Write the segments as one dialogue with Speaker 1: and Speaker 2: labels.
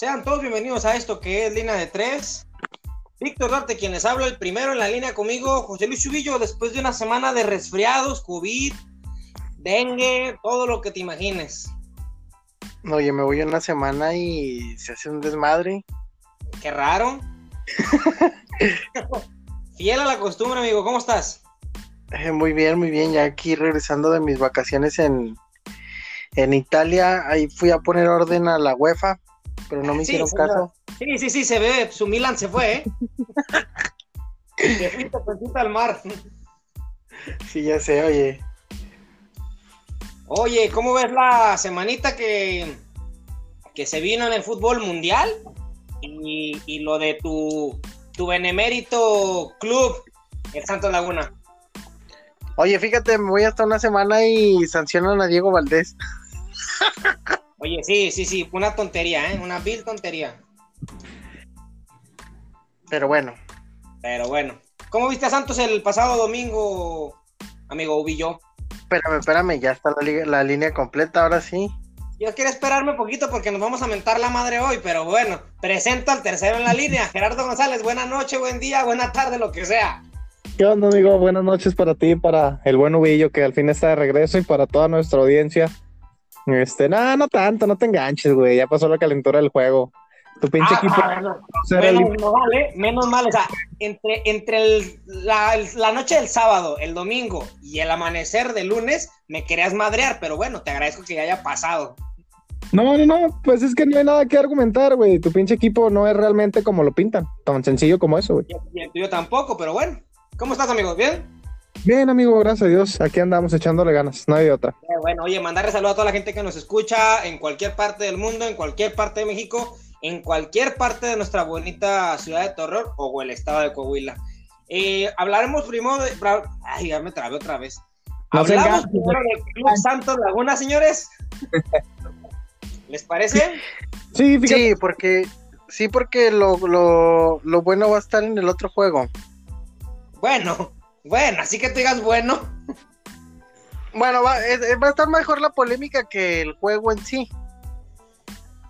Speaker 1: Sean todos bienvenidos a esto que es Línea de Tres. Víctor Darte, quien les habla, el primero en la línea conmigo, José Luis Chubillo, después de una semana de resfriados, COVID, dengue, todo lo que te imagines.
Speaker 2: Oye, me voy una semana y se hace un desmadre.
Speaker 1: Qué raro. Fiel a la costumbre, amigo, ¿cómo estás?
Speaker 2: Eh, muy bien, muy bien, ya aquí regresando de mis vacaciones en, en Italia, ahí fui a poner orden a la UEFA, pero no me hicieron caso.
Speaker 1: Sí, sí, sí, se ve, su Milan se fue, ¿eh? se al mar.
Speaker 2: Sí, ya sé, oye.
Speaker 1: Oye, ¿cómo ves la semanita que, que se vino en el fútbol mundial? Y, y lo de tu, tu benemérito club, el Santos Laguna.
Speaker 2: Oye, fíjate, me voy hasta una semana y sancionan a Diego Valdés.
Speaker 1: Oye, sí, sí, sí, una tontería, ¿eh? Una vil tontería.
Speaker 2: Pero bueno.
Speaker 1: Pero bueno. ¿Cómo viste a Santos el pasado domingo, amigo Ubillo?
Speaker 2: Espérame, espérame, ya está la, la línea completa, ahora sí.
Speaker 1: Yo quiero esperarme un poquito porque nos vamos a mentar la madre hoy, pero bueno, presento al tercero en la línea, Gerardo González. Buenas noches, buen día, buena tarde, lo que sea.
Speaker 3: ¿Qué onda, amigo? Buenas noches para ti, para el buen Ubillo que al fin está de regreso y para toda nuestra audiencia. Este, nada, no tanto, no te enganches, güey. Ya pasó la calentura del juego. Tu pinche
Speaker 1: Ah,
Speaker 3: equipo.
Speaker 1: ah, no. menos, no vale, menos mal, o sea, entre, entre el- la, el- la noche del sábado, el domingo y el amanecer del lunes, me querías madrear, pero bueno, te agradezco que ya haya pasado.
Speaker 3: No, no, no, pues es que no hay nada que argumentar, güey. Tu pinche equipo no es realmente como lo pintan. Tan sencillo como eso, güey.
Speaker 1: Y, el tuyo tampoco, pero bueno. ¿Cómo estás, amigo? ¿Bien?
Speaker 3: Bien, amigo, gracias a Dios. Aquí andamos echándole ganas. No hay otra.
Speaker 1: Bueno, oye, mandarle saludos a toda la gente que nos escucha en cualquier parte del mundo, en cualquier parte de México, en cualquier parte de nuestra bonita ciudad de Torreón o el estado de Coahuila. Eh, hablaremos primero de. Ay, ya me trabé otra vez.
Speaker 3: No
Speaker 1: Hablamos primero del Club Santos Laguna, señores. ¿Les parece?
Speaker 3: Sí, fíjate.
Speaker 2: Sí, porque sí, porque lo, lo, lo bueno va a estar en el otro juego.
Speaker 1: Bueno, bueno, así que tú digas bueno.
Speaker 2: Bueno, va, es- va a estar mejor la polémica que el juego en sí.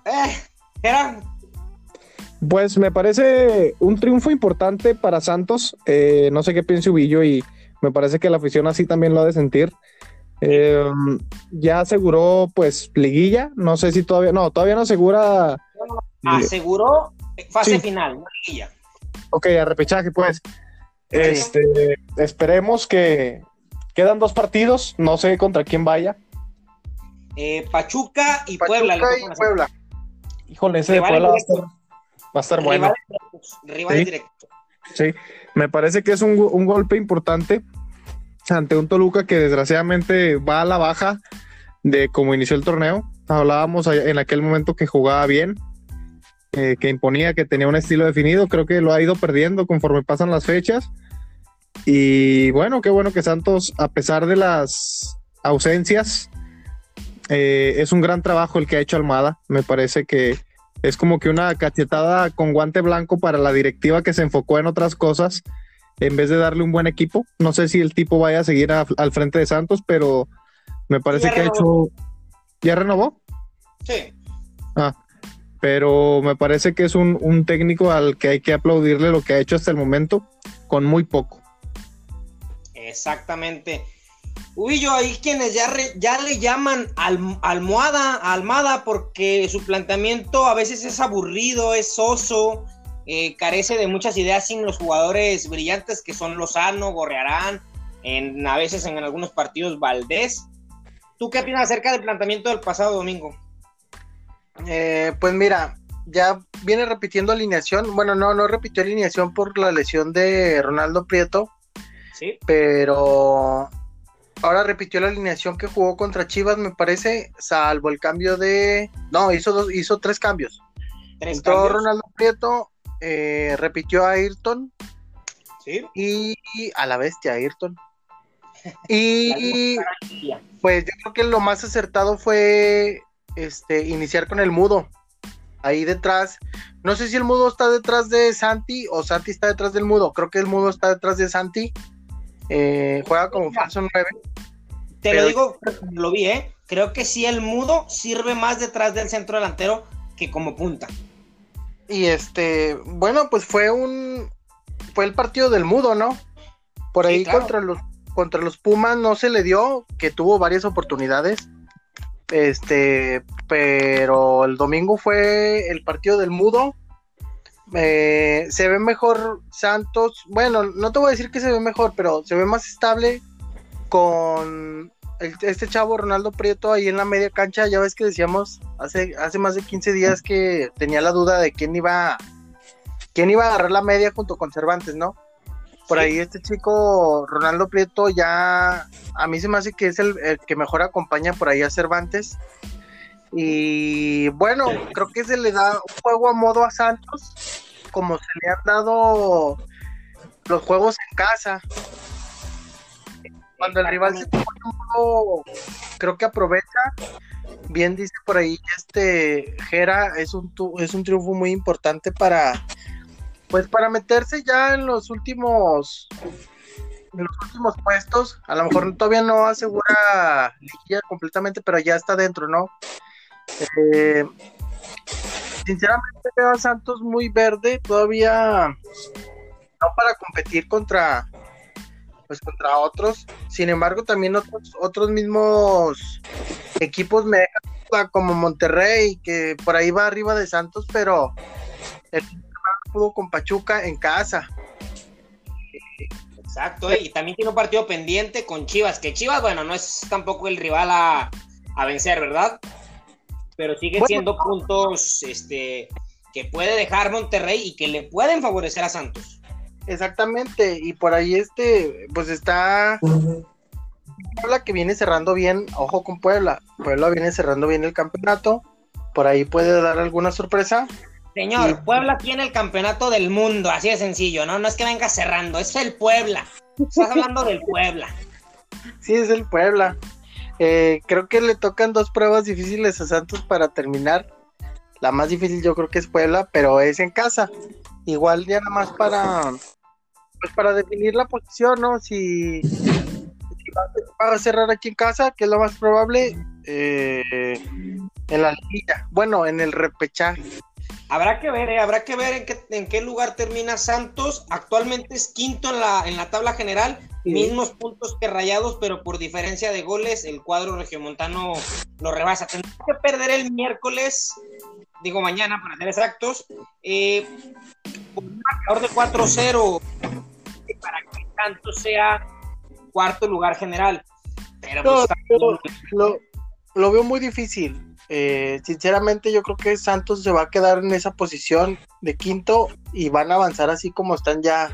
Speaker 1: Eh, era.
Speaker 3: Pues me parece un triunfo importante para Santos. Eh, no sé qué piensa Ubillo y me parece que la afición así también lo ha de sentir. Eh, ya aseguró pues liguilla. No sé si todavía, no, todavía no asegura.
Speaker 1: Aseguró fase
Speaker 3: Sí.
Speaker 1: final, no liguilla.
Speaker 3: Ok, a repechaje pues. Este, esperemos que quedan dos partidos. No sé contra quién vaya.
Speaker 1: Eh, Pachuca y
Speaker 2: Pachuca
Speaker 1: Puebla.
Speaker 2: y. Puebla.
Speaker 3: Híjole, ese de Puebla va a estar,
Speaker 1: directos.
Speaker 3: va a estar bueno.
Speaker 1: Rivales
Speaker 3: Sí.
Speaker 1: directos.
Speaker 3: Sí, me parece que es un, un golpe importante ante un Toluca que desgraciadamente va a la baja de cómo inició el torneo. Hablábamos en aquel momento que jugaba bien, eh, que imponía, que tenía un estilo definido. Creo que lo ha ido perdiendo conforme pasan las fechas. Y bueno, qué bueno que Santos, a pesar de las ausencias, eh, es un gran trabajo el que ha hecho Almada. Me parece que es como que una cachetada con guante blanco para la directiva que se enfocó en otras cosas en vez de darle un buen equipo. No sé si el tipo vaya a seguir a- al frente de Santos, pero me parece
Speaker 1: Ya
Speaker 3: que ha hecho. ¿Ya renovó?
Speaker 1: Sí.
Speaker 3: Ah, pero me parece que es un, un técnico al que hay que aplaudirle lo que ha hecho hasta el momento con muy poco.
Speaker 1: Exactamente. Ubillo, hay quienes ya, ya le llaman alm- almohada, almada, porque su planteamiento a veces es aburrido, es soso, eh, carece de muchas ideas sin los jugadores brillantes que son Lozano, Gorrearán, a veces en algunos partidos Valdés. ¿Tú qué opinas acerca del planteamiento del pasado domingo?
Speaker 2: Eh, pues mira, ya viene repitiendo alineación. Bueno, no, no repitió alineación por la lesión de Ronaldo Prieto,
Speaker 1: Sí,
Speaker 2: pero ahora repitió la alineación que jugó contra Chivas, me parece, salvo el cambio de. No, hizo dos, hizo tres cambios.
Speaker 1: tres
Speaker 2: Entró
Speaker 1: cambios.
Speaker 2: Ronaldo Prieto, eh, repitió a Ayrton
Speaker 1: Sí,
Speaker 2: y a la bestia Ayrton. Y pues yo creo que lo más acertado fue este iniciar con el mudo. Ahí detrás. No sé si el mudo está detrás de Santi o Santi está detrás del mudo. Creo que el mudo está detrás de Santi. Eh, juega como falso 9.
Speaker 1: Te
Speaker 2: Pero-
Speaker 1: lo digo, lo vi, ¿eh? Creo que sí el mudo sirve más detrás del centro delantero que como punta.
Speaker 2: Y este, bueno, pues fue un fue el partido del mudo, ¿no? Por ahí contra los contra los Pumas no se le dio, que tuvo varias oportunidades. Este, pero el domingo fue el partido del mudo. Eh, se ve mejor Santos. Bueno, no te voy a decir que se ve mejor, pero se ve más estable con este chavo Ronaldo Prieto ahí en la media cancha. Ya ves que decíamos hace, hace más de 15 días que tenía la duda de quién iba, quién iba a agarrar la media junto con Cervantes, ¿no? Por ahí este chico Ronaldo Prieto ya a mí se me hace que es el, que mejor acompaña por ahí a Cervantes. Y bueno, creo que se le da un juego a modo a Santos, como se le han dado los juegos en casa. Cuando el rival se pone un juego, creo que aprovecha. Bien dice por ahí este Jera, es un, es un triunfo muy importante para, pues para meterse ya en los últimos en los últimos puestos, a lo mejor todavía no asegura liguilla completamente, pero ya está dentro, ¿no? Eh, sinceramente veo a Santos muy verde, todavía no para competir contra pues contra otros. Sin embargo, también otros, otros mismos equipos me como Monterrey, que por ahí va arriba de Santos, pero el pudo con Pachuca en casa.
Speaker 1: Exacto, y también tiene un partido pendiente con Chivas, que Chivas, bueno, no es tampoco el rival a, vencer, ¿verdad? Pero sigue siendo puntos este, que puede dejar Monterrey y que le pueden favorecer a Santos.
Speaker 2: Exactamente, y por ahí este, pues está Puebla que viene cerrando bien, ojo con Puebla, Puebla viene cerrando bien el campeonato, por ahí puede dar alguna sorpresa,
Speaker 1: Señor, Puebla tiene el campeonato del mundo, así de sencillo, ¿no? No es que venga cerrando, es el Puebla. Estás hablando del Puebla.
Speaker 2: Sí, es el Puebla. Eh, creo que le tocan dos pruebas difíciles a Santos para terminar. La más difícil yo creo que es Puebla, pero es en casa. Igual ya nada más para, pues para definir la posición, ¿no? Si, va, a cerrar aquí en casa, que es lo más probable, eh, en la liga. Bueno, en el repechaje.
Speaker 1: Habrá que ver, eh, habrá que ver en qué, en qué lugar termina Santos. Actualmente es quinto en la, en la tabla general, mismos puntos que Rayados, pero por diferencia de goles, el cuadro regiomontano lo rebasa. Tendrá que perder el miércoles, digo mañana para ser exactos, eh, un marcador de 4-0 para que Santos sea cuarto lugar general. Pero
Speaker 2: pues, lo veo muy difícil eh, sinceramente yo creo que Santos se va a quedar en esa posición de quinto y van a avanzar así como están ya,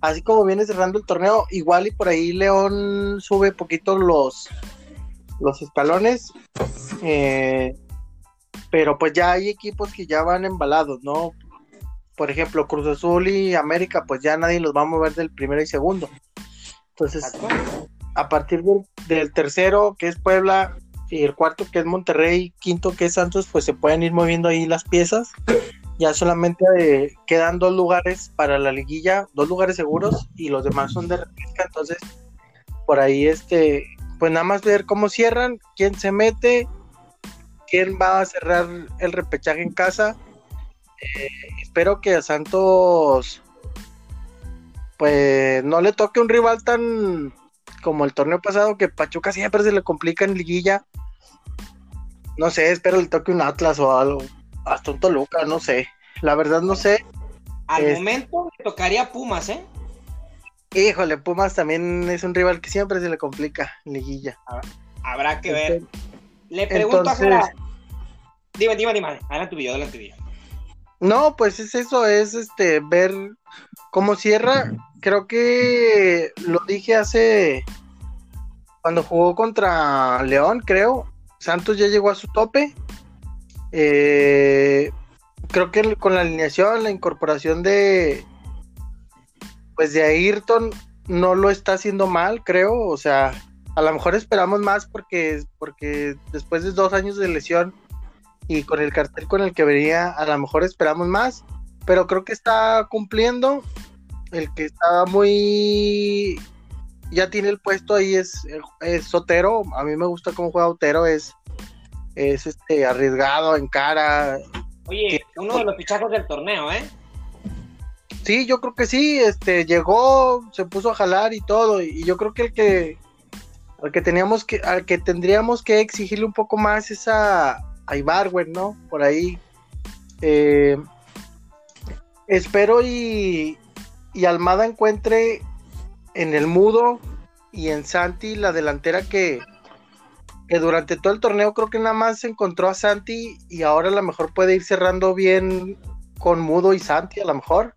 Speaker 2: así como viene cerrando el torneo, igual y por ahí León sube poquito los, los escalones, eh, pero pues ya hay equipos que ya van embalados, ¿no? Por ejemplo, Cruz Azul y América, pues ya nadie los va a mover del primero y segundo. Entonces, a partir del tercero, que es Puebla, y el cuarto que es Monterrey, quinto que es Santos, pues se pueden ir moviendo ahí las piezas. Ya solamente eh, quedan dos lugares para la liguilla, dos lugares seguros y los demás son de repesca. Entonces, por ahí, este, pues nada más ver cómo cierran, quién se mete, quién va a cerrar el repechaje en casa. Eh, espero que a Santos, pues no le toque un rival tan como el torneo pasado que Pachuca siempre se le complica en liguilla no sé, espero le toque un Atlas o algo, hasta un Toluca, no sé. La verdad no sé.
Speaker 1: Al momento le tocaría Pumas, ¿eh?
Speaker 2: Híjole, Pumas también es un rival que siempre se le complica en liguilla.
Speaker 1: Habrá que ver. Le pregunto a Jera. Dime, dime, dime. Adelante tu video, adelante video.
Speaker 2: No, pues es eso, es este ver cómo cierra. Creo que lo dije hace cuando jugó contra León, creo. Santos ya llegó a su tope. Eh, creo que con la alineación, la incorporación de pues de Ayrton no lo está haciendo mal, creo. O sea, a lo mejor esperamos más porque, porque después de dos años de lesión y con el cartel con el que venía, a lo mejor esperamos más. Pero creo que está cumpliendo. El que está muy ya tiene el puesto ahí es, Sotero. A mí me gusta cómo juega Otero, es, es este arriesgado en cara.
Speaker 1: Oye, uno de los fichajos del torneo, ¿eh?
Speaker 2: Sí, yo creo que sí, este, llegó, se puso a jalar y todo, y yo creo que el que, al que teníamos que, al que tendríamos que exigirle un poco más es a Ibarwen, ¿no? Por ahí. Eh, espero y, y Almada encuentre en el Mudo y en Santi la delantera que, que durante todo el torneo creo que nada más encontró a Santi y ahora a lo mejor puede ir cerrando bien con Mudo y Santi a lo mejor.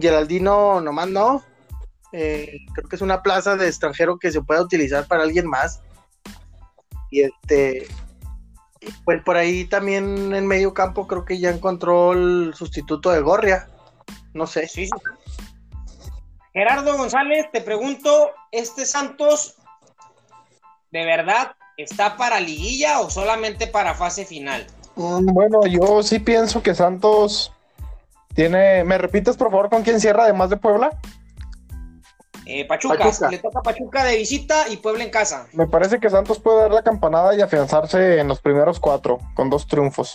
Speaker 2: Geraldino nomás no. Eh, creo que es una plaza de extranjero que se puede utilizar para alguien más. Y este, pues por ahí también en medio campo creo que ya encontró el sustituto de Gorria. No sé.
Speaker 1: Sí, Gerardo González, te pregunto, ¿este Santos de verdad está para liguilla o solamente para fase final?
Speaker 3: Mm, bueno, yo sí pienso que Santos tiene. ¿Me repites, por favor, con quién cierra además de Puebla?
Speaker 1: Eh, Pachuca. Pachuca. le toca Pachuca de visita y Puebla en casa.
Speaker 3: Me parece que Santos puede dar la campanada y afianzarse en los primeros cuatro, con dos triunfos.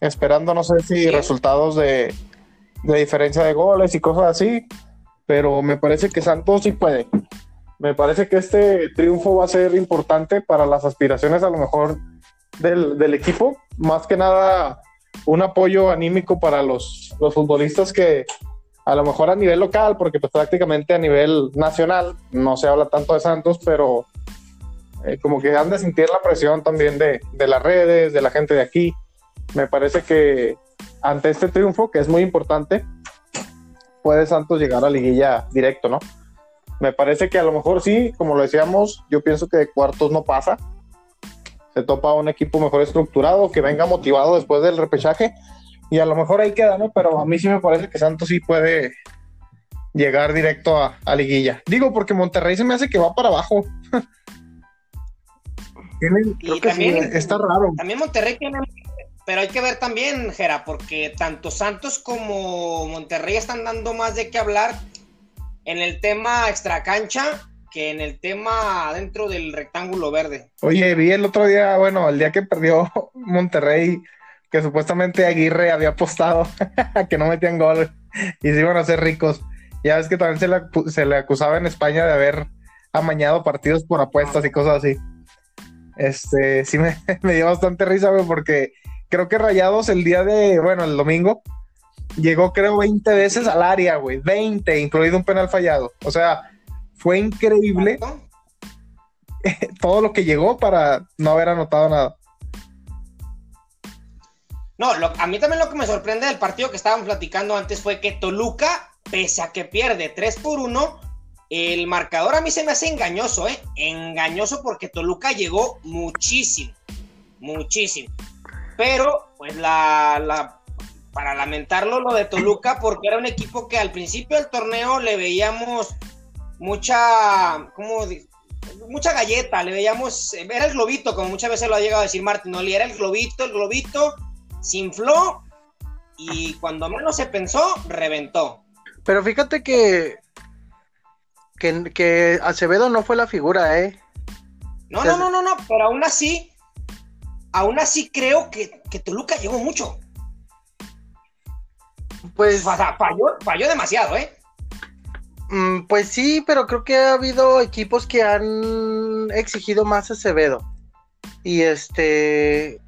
Speaker 3: Esperando, no sé si sí. resultados de, de diferencia de goles y cosas así, pero me parece que Santos sí puede. Me parece que este triunfo va a ser importante para las aspiraciones a lo mejor del, del equipo, más que nada un apoyo anímico para los, los, futbolistas que a lo mejor a nivel local, porque pues prácticamente a nivel nacional no se habla tanto de Santos, pero eh, como que han de sentir la presión también de, de las redes, de la gente de aquí. Me parece que ante este triunfo, que es muy importante, puede Santos llegar a liguilla directo, ¿no? Me parece que a lo mejor sí, como lo decíamos, yo pienso que de cuartos no pasa. Se topa un equipo mejor estructurado, que venga motivado después del repechaje, y a lo mejor ahí queda, ¿no? Pero a mí sí me parece que Santos sí puede llegar directo a, a liguilla. Digo, porque Monterrey se me hace que va para abajo.
Speaker 1: Tienen, creo que también, sí, está raro. También Monterrey tiene pero hay que ver también, Jera, porque tanto Santos como Monterrey están dando más de qué hablar en el tema extracancha que en el tema dentro del rectángulo verde.
Speaker 3: Oye, vi el otro día, bueno, el día que perdió Monterrey, que supuestamente Aguirre había apostado a que no metían gol y se iban a ser ricos. Ya ves que también se le, se le acusaba en España de haber amañado partidos por apuestas y cosas así. Este, sí me, me dio bastante risa, güey, porque creo que Rayados el día de, bueno, el domingo, llegó creo 20 veces al área, güey, 20, incluido un penal fallado. O sea, fue increíble todo lo que llegó para no haber anotado nada.
Speaker 1: No, a mí también lo que me sorprende del partido que estábamos platicando antes fue que Toluca, pese a que pierde 3 por 1, el marcador a mí se me hace engañoso, ¿eh? Engañoso porque Toluca llegó muchísimo, muchísimo. Pero, pues, la, la, para lamentarlo, lo de Toluca, porque era un equipo que al principio del torneo le veíamos mucha, ¿cómo mucha galleta, le veíamos, era el globito, como muchas veces lo ha llegado a decir Martinoli, era el globito, el globito, se infló y cuando menos se pensó, reventó.
Speaker 2: Pero fíjate que, que, que Acevedo no fue la figura, ¿eh?
Speaker 1: No, no, no, no, no, pero aún así, aún así creo que, que Toluca llegó mucho. Pues. Falló, falló demasiado, ¿eh?
Speaker 2: Mm, pues sí, pero creo que ha habido equipos que han exigido más a Acevedo. Y este.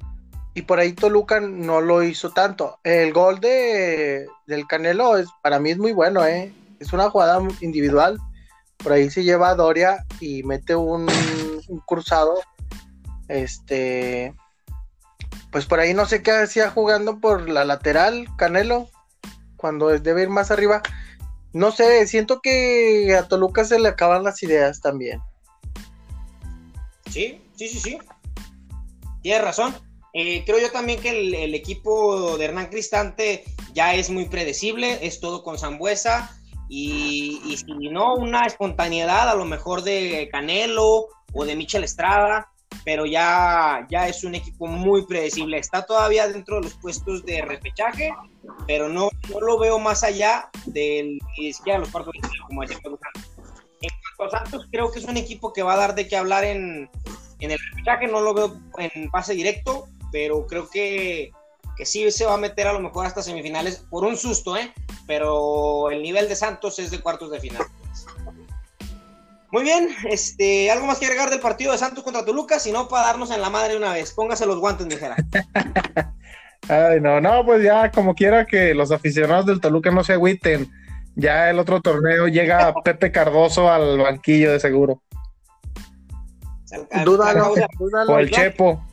Speaker 2: Y por ahí Toluca no lo hizo tanto. El gol de, del Canelo es, para mí es muy bueno, ¿eh? Es una jugada individual. Por ahí se lleva a Doria y mete un, un cruzado. Este pues por ahí no sé qué hacía jugando por la lateral, Canelo, cuando debe ir más arriba. No sé, siento que a Toluca se le acaban las ideas también.
Speaker 1: Sí, sí, sí, sí. Tienes razón. Eh, creo yo también que el, equipo de Hernán Cristante ya es muy predecible, es todo con Zambuesa. Y, y si no, una espontaneidad a lo mejor de Canelo o de Michel Estrada pero ya, ya es un equipo muy predecible. Está todavía dentro de los puestos de repechaje, pero no, no lo veo más allá del ni siquiera los cuartos de como decía En cuanto a Santos, creo que es un equipo que va a dar de qué hablar en, en el repechaje. No lo veo en pase directo, pero creo que que sí se va a meter a lo mejor hasta semifinales por un susto, ¿eh? Pero el nivel de Santos es de cuartos de final. Muy bien, este, ¿algo más que agregar del partido de Santos contra Toluca? Si no, para darnos en la madre una vez. Póngase los guantes, mijera.
Speaker 3: Ay, no, no, pues ya como quiera que los aficionados del Toluca no se agüiten. Ya el otro torneo llega Pepe Cardoso al banquillo de seguro.
Speaker 2: Dúdalo,
Speaker 3: O el Chepo.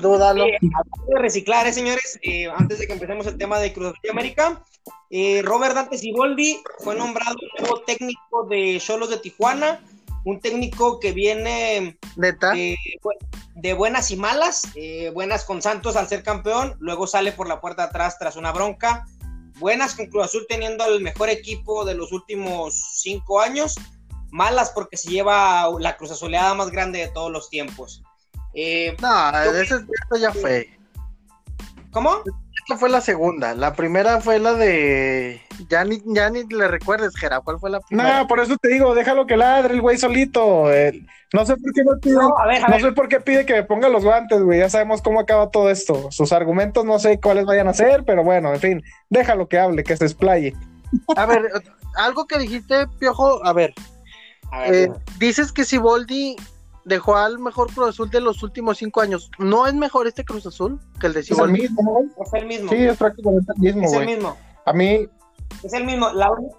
Speaker 2: Dúdalo.
Speaker 1: Eh, de reciclar, ¿eh, señores, eh, antes de que empecemos el tema de Cruz de América, eh, Robert Dante Siboldi fue nombrado nuevo técnico de Cholos de Tijuana, un técnico que viene
Speaker 2: de,
Speaker 1: de, buenas y malas, eh, buenas con Santos al ser campeón, luego sale por la puerta atrás tras una bronca, buenas con Cruz Azul teniendo el mejor equipo de los últimos cinco años, malas porque se lleva la Cruz Azuleada más grande de todos los tiempos.
Speaker 2: Eh, no, eso, ya fue.
Speaker 1: ¿Cómo?
Speaker 2: Esta fue la segunda. La primera fue la de. Ya ni, ya ni le recuerdes, Gera. ¿Cuál fue la primera?
Speaker 3: No, por eso te digo, déjalo que ladre el güey solito. no sé por qué no pide. No, sé por qué pide que me ponga los guantes, güey. Ya sabemos cómo acaba todo esto. Sus argumentos no sé cuáles vayan a ser, pero bueno, en fin, déjalo que hable, que se explaye.
Speaker 2: A ver, algo que dijiste, Piojo, a ver. Eh, dices que si Boldi dejó al mejor Cruz Azul de los últimos cinco años. ¿No es mejor este Cruz Azul que el de
Speaker 3: Es el mismo,
Speaker 1: Es el mismo.
Speaker 3: Sí, es prácticamente el mismo,
Speaker 1: Es el mismo.
Speaker 3: A mí...
Speaker 1: Es el mismo.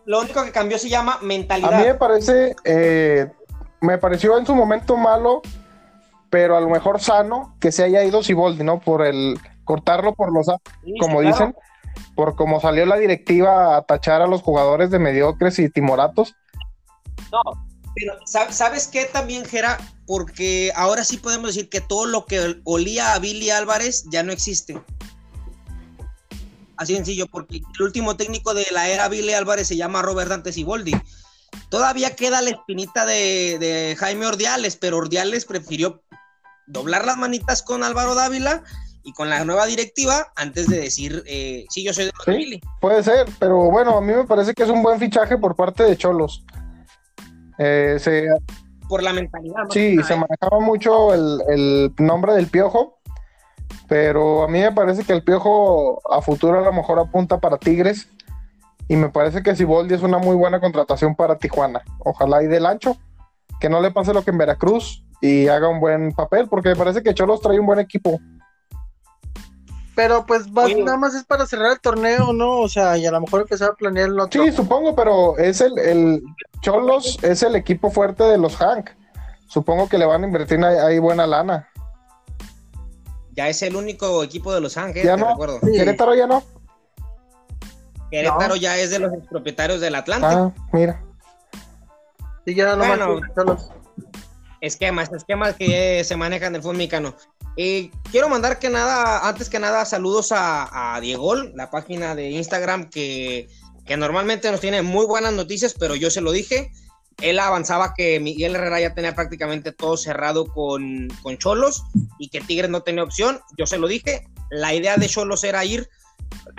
Speaker 1: lo único que cambió se llama mentalidad.
Speaker 3: A mí me parece... Eh, me pareció en su momento malo, pero a lo mejor sano que se haya ido Siboldi, ¿no? Por el cortarlo por los... como dicen, por como salió la directiva a tachar a los jugadores de mediocres y timoratos.
Speaker 1: No, pero ¿sabes qué también, Gera? Porque ahora sí podemos decir que todo lo que olía a Billy Álvarez ya no existe. Así sencillo, porque el último técnico de la era Billy Álvarez se llama Robert Dante Siboldi. Todavía queda la espinita de, Jaime Ordiales, pero Ordiales prefirió doblar las manitas con Álvaro Dávila y con la nueva directiva antes de decir, eh, sí, yo soy de
Speaker 3: sí, Puede ser, pero bueno, a mí me parece que es un buen fichaje por parte de Cholos. Eh,
Speaker 1: Por la mentalidad.
Speaker 3: Sí, se manejaba mucho el, nombre del Piojo, pero a mí me parece que el Piojo a futuro a lo mejor apunta para Tigres y me parece que Siboldi es una muy buena contratación para Tijuana. Ojalá y del ancho, que no le pase lo que en Veracruz y haga un buen papel, porque me parece que Cholos trae un buen equipo.
Speaker 2: Pero pues nada más es para cerrar el torneo, ¿no? O sea, y a lo mejor empezar a planear el otro.
Speaker 3: Sí, supongo, pero es el, el Cholos es el equipo fuerte de los Hank. Supongo que le van a invertir ahí, buena lana.
Speaker 1: Ya es el único equipo de los Hank, ¿eh?
Speaker 3: ya no. Recuerdo. Querétaro ya no.
Speaker 1: Querétaro ya es de los propietarios del Atlante.
Speaker 3: Ah, mira.
Speaker 2: Sí, ya no bueno,
Speaker 1: esquemas, esquemas que se manejan del fútbol mexicano. Eh, quiero mandar que nada, antes que nada, saludos a, Diego, la página de Instagram que, normalmente nos tiene muy buenas noticias, pero yo se lo dije. Él avanzaba que Miguel Herrera ya tenía prácticamente todo cerrado con, con Cholos y que Tigres no tenía opción. Yo se lo dije. La idea de Cholos era ir.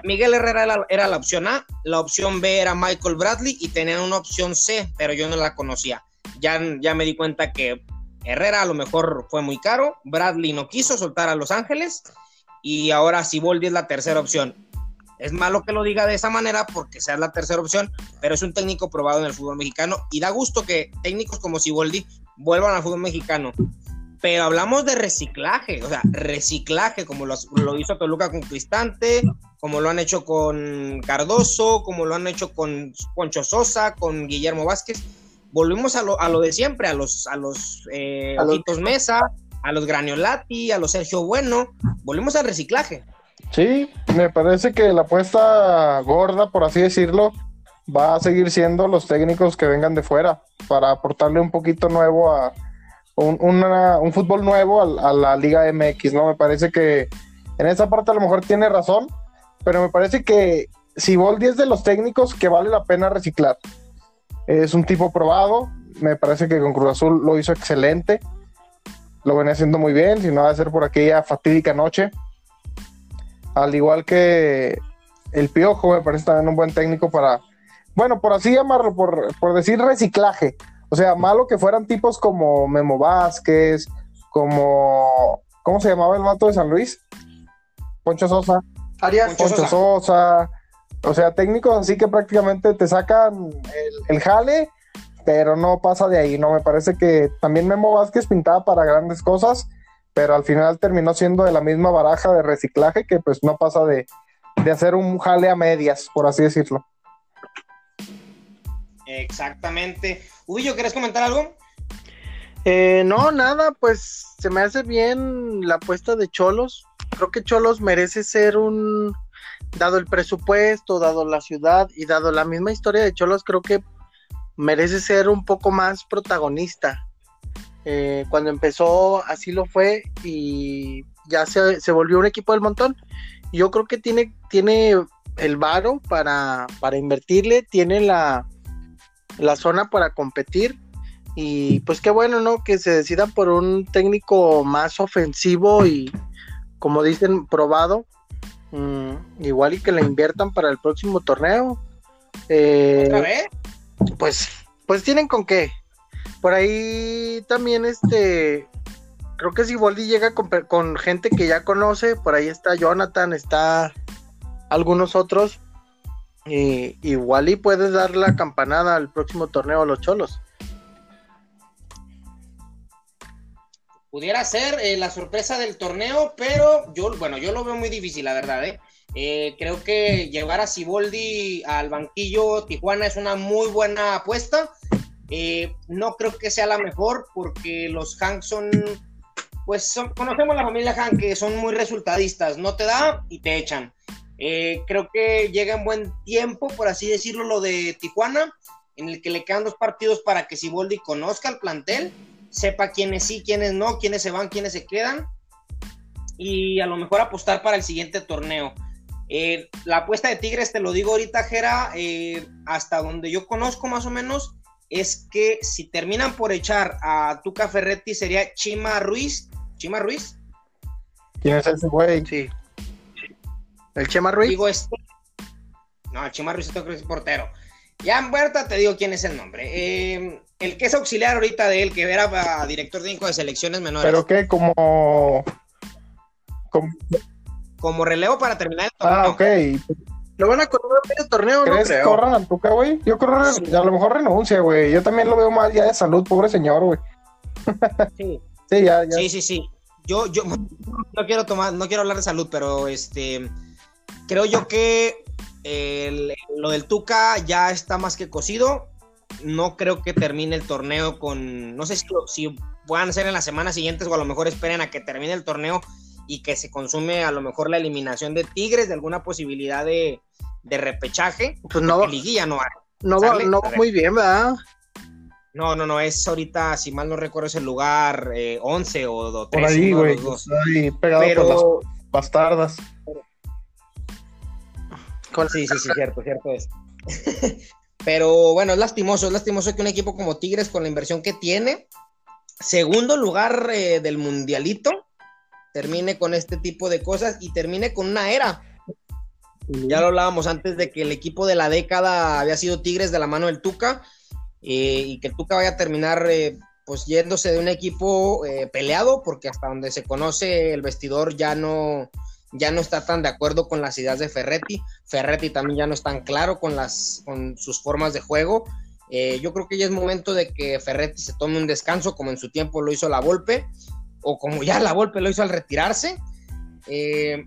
Speaker 1: Miguel Herrera era, la opción A, la opción B era Michael Bradley y tenían una opción C, pero yo no la conocía. Ya, ya me di cuenta que Herrera a lo mejor fue muy caro, Bradley no quiso soltar a Los Ángeles y ahora Siboldi es la tercera opción. Es malo que lo diga de esa manera porque sea la tercera opción, pero es un técnico probado en el fútbol mexicano y da gusto que técnicos como Siboldi vuelvan al fútbol mexicano. Pero hablamos de reciclaje, o sea, reciclaje como lo, lo hizo Toluca con Cristante, como lo han hecho con Cardoso, como lo han hecho con Poncho Sosa, con Guillermo Vázquez volvimos a lo, a lo de siempre, a los, a los eh, Mesa, a los Graniolati, a los Sergio Bueno, volvimos al reciclaje.
Speaker 3: Sí, me parece que la apuesta gorda, por así decirlo, va a seguir siendo los técnicos que vengan de fuera para aportarle un poquito nuevo a un, un fútbol nuevo a, a, la Liga MX, ¿no? Me parece que en esa parte a lo mejor tiene razón, pero me parece que si Boldi es de los técnicos que vale la pena reciclar. Es un tipo probado. Me parece que con Cruz Azul lo hizo excelente. Lo venía haciendo muy bien, si no va a ser por aquella fatídica noche. Al igual que el Piojo, me parece también un buen técnico para, bueno, por así llamarlo, por, por decir reciclaje. O sea, malo que fueran tipos como Memo Vázquez, como, ¿cómo se llamaba el mato de San Luis? Poncho Sosa.
Speaker 2: Arias.
Speaker 3: Poncho Sosa. O sea, técnicos así que prácticamente te sacan el, el, jale, pero no pasa de ahí, ¿no? Me parece que también Memo Vázquez pintaba para grandes cosas, pero al final terminó siendo de la misma baraja de reciclaje que pues no pasa de, de hacer un jale a medias, por así decirlo.
Speaker 1: Exactamente. Ubillo, ¿quieres comentar algo?
Speaker 2: Eh, no, nada, pues se me hace bien la apuesta de Cholos. Creo que Cholos merece ser un, dado el presupuesto, dado la ciudad y dado la misma historia de Cholos, creo que merece ser un poco más protagonista. Eh, cuando empezó así lo fue y ya se, se, volvió un equipo del montón. Yo creo que tiene, tiene el varo para, para invertirle, tiene la, la zona para competir y pues qué bueno, ¿no? Que se decidan por un técnico más ofensivo y, como dicen, probado. Mm, igual y que le inviertan para el próximo torneo. Eh,
Speaker 1: ¿Otra vez?
Speaker 2: Pues, pues tienen con qué. Por ahí también este, creo que si Boldi llega con, con, gente que ya conoce, por ahí está Jonathan, está algunos otros. Y, igual y puedes dar la campanada al próximo torneo a los cholos.
Speaker 1: Pudiera ser eh, la sorpresa del torneo, pero yo, bueno, yo lo veo muy difícil, la verdad, ¿eh? Eh, creo que llevar a Siboldi al banquillo Tijuana es una muy buena apuesta. Eh, no creo que sea la mejor porque los Hank son, pues son, conocemos la familia Hank que son muy resultadistas. No te da y te echan. Creo que llega en buen tiempo, por así decirlo, lo de Tijuana, en el que le quedan dos partidos para que Siboldi conozca el plantel, sepa quiénes sí, quiénes no, quiénes se van, quiénes se quedan y a lo mejor apostar para el siguiente torneo. Eh, la apuesta de Tigres, te lo digo ahorita, Jera, eh, hasta donde yo conozco más o menos, es que si terminan por echar a Tuca Ferretti sería Chima Ruiz. ¿Chima Ruiz?
Speaker 3: ¿Quién es ese güey?
Speaker 2: Sí. ¿El Chema Ruiz?
Speaker 1: Digo este. No, el Chima Ruiz creo que es portero. Ya en Huerta te digo quién es el nombre. Eh, el que es auxiliar ahorita de él, que era director técnico de selecciones menores.
Speaker 3: ¿Pero qué? Como...
Speaker 1: como como relevo para terminar el torneo.
Speaker 3: Ah, ok.
Speaker 2: ¿Lo van a correr en medio torneo?
Speaker 3: ¿Crees
Speaker 2: no
Speaker 3: que corran al Tuca, güey? Yo creo que a lo mejor renuncia, güey. Yo también lo veo mal ya de salud, pobre señor, güey.
Speaker 1: Sí.
Speaker 3: sí, ya, ya.
Speaker 1: Sí, sí, sí. Yo, yo no quiero tomar, no quiero hablar de salud, pero este creo yo que el, lo del Tuca ya está más que cocido. No creo que termine el torneo con, no sé si, si puedan ser en las semanas siguientes o a lo mejor esperen a que termine el torneo y que se consume a lo mejor la eliminación de Tigres, de alguna posibilidad de, de repechaje.
Speaker 2: Pues no,
Speaker 1: liguilla no hay.
Speaker 2: No va, no va muy bien, ¿verdad?
Speaker 1: No, no, no, es ahorita, si mal no recuerdo, es el lugar eh, 11 o 13.
Speaker 3: Por ahí, güey. Pegado
Speaker 1: Pero...
Speaker 3: por las bastardas.
Speaker 1: Sí, sí, sí, cierto, cierto es. Pero bueno, es lastimoso, es lastimoso que un equipo como Tigres, con la inversión que tiene, segundo lugar eh, del mundialito, termine con este tipo de cosas y termine con una era. Ya lo hablábamos antes de que el equipo de la década había sido Tigres de la mano del Tuca eh, y que el Tuca vaya a terminar eh, pues yéndose de un equipo eh, peleado porque hasta donde se conoce el vestidor ya no ya no está tan de acuerdo con las ideas de Ferretti. Ferretti también ya no es tan claro con las con sus formas de juego. yo creo que ya es momento de que Ferretti se tome un descanso como en su tiempo lo hizo la Volpe o como ya la Volpe lo hizo al retirarse. Eh,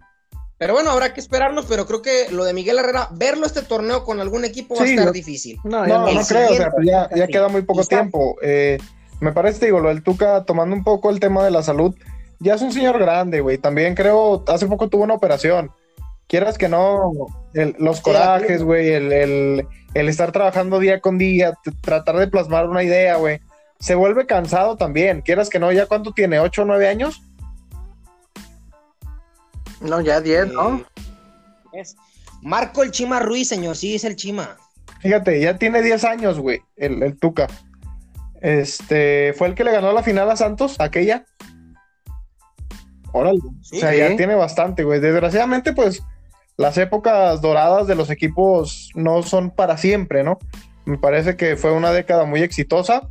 Speaker 1: pero bueno, habrá que esperarnos, pero creo que lo de Miguel Herrera, verlo este torneo con algún equipo va
Speaker 3: Sí,
Speaker 1: a estar
Speaker 3: no-
Speaker 1: difícil.
Speaker 3: No, no, no creo, o sea, pues ya, ya queda muy poco tiempo. Eh, me parece, digo, lo del Tuca, tomando un poco el tema de la salud, ya es un señor grande, güey. También creo, hace poco tuvo una operación. Quieras que no, el- los
Speaker 1: Sí,
Speaker 3: corajes, güey, el, el- el estar trabajando día con día, tratar de plasmar una idea, güey. Se vuelve cansado también. Quieras que no, ¿ya cuánto tiene? ¿Ocho o nueve años?
Speaker 2: No, ya 10, ¿no?
Speaker 1: Eh, es Marco el Chima Ruiz, señor, sí es el Chima.
Speaker 3: Fíjate, ya tiene 10 años, güey, el, el Tuca. Este, fue el que le ganó la final a Santos, aquella. Órale.
Speaker 1: Sí.
Speaker 3: o sea,
Speaker 2: Sí.
Speaker 3: ya tiene bastante, güey. Desgraciadamente, pues, las épocas doradas de los equipos no son para siempre, ¿no? Me parece que fue una década muy exitosa.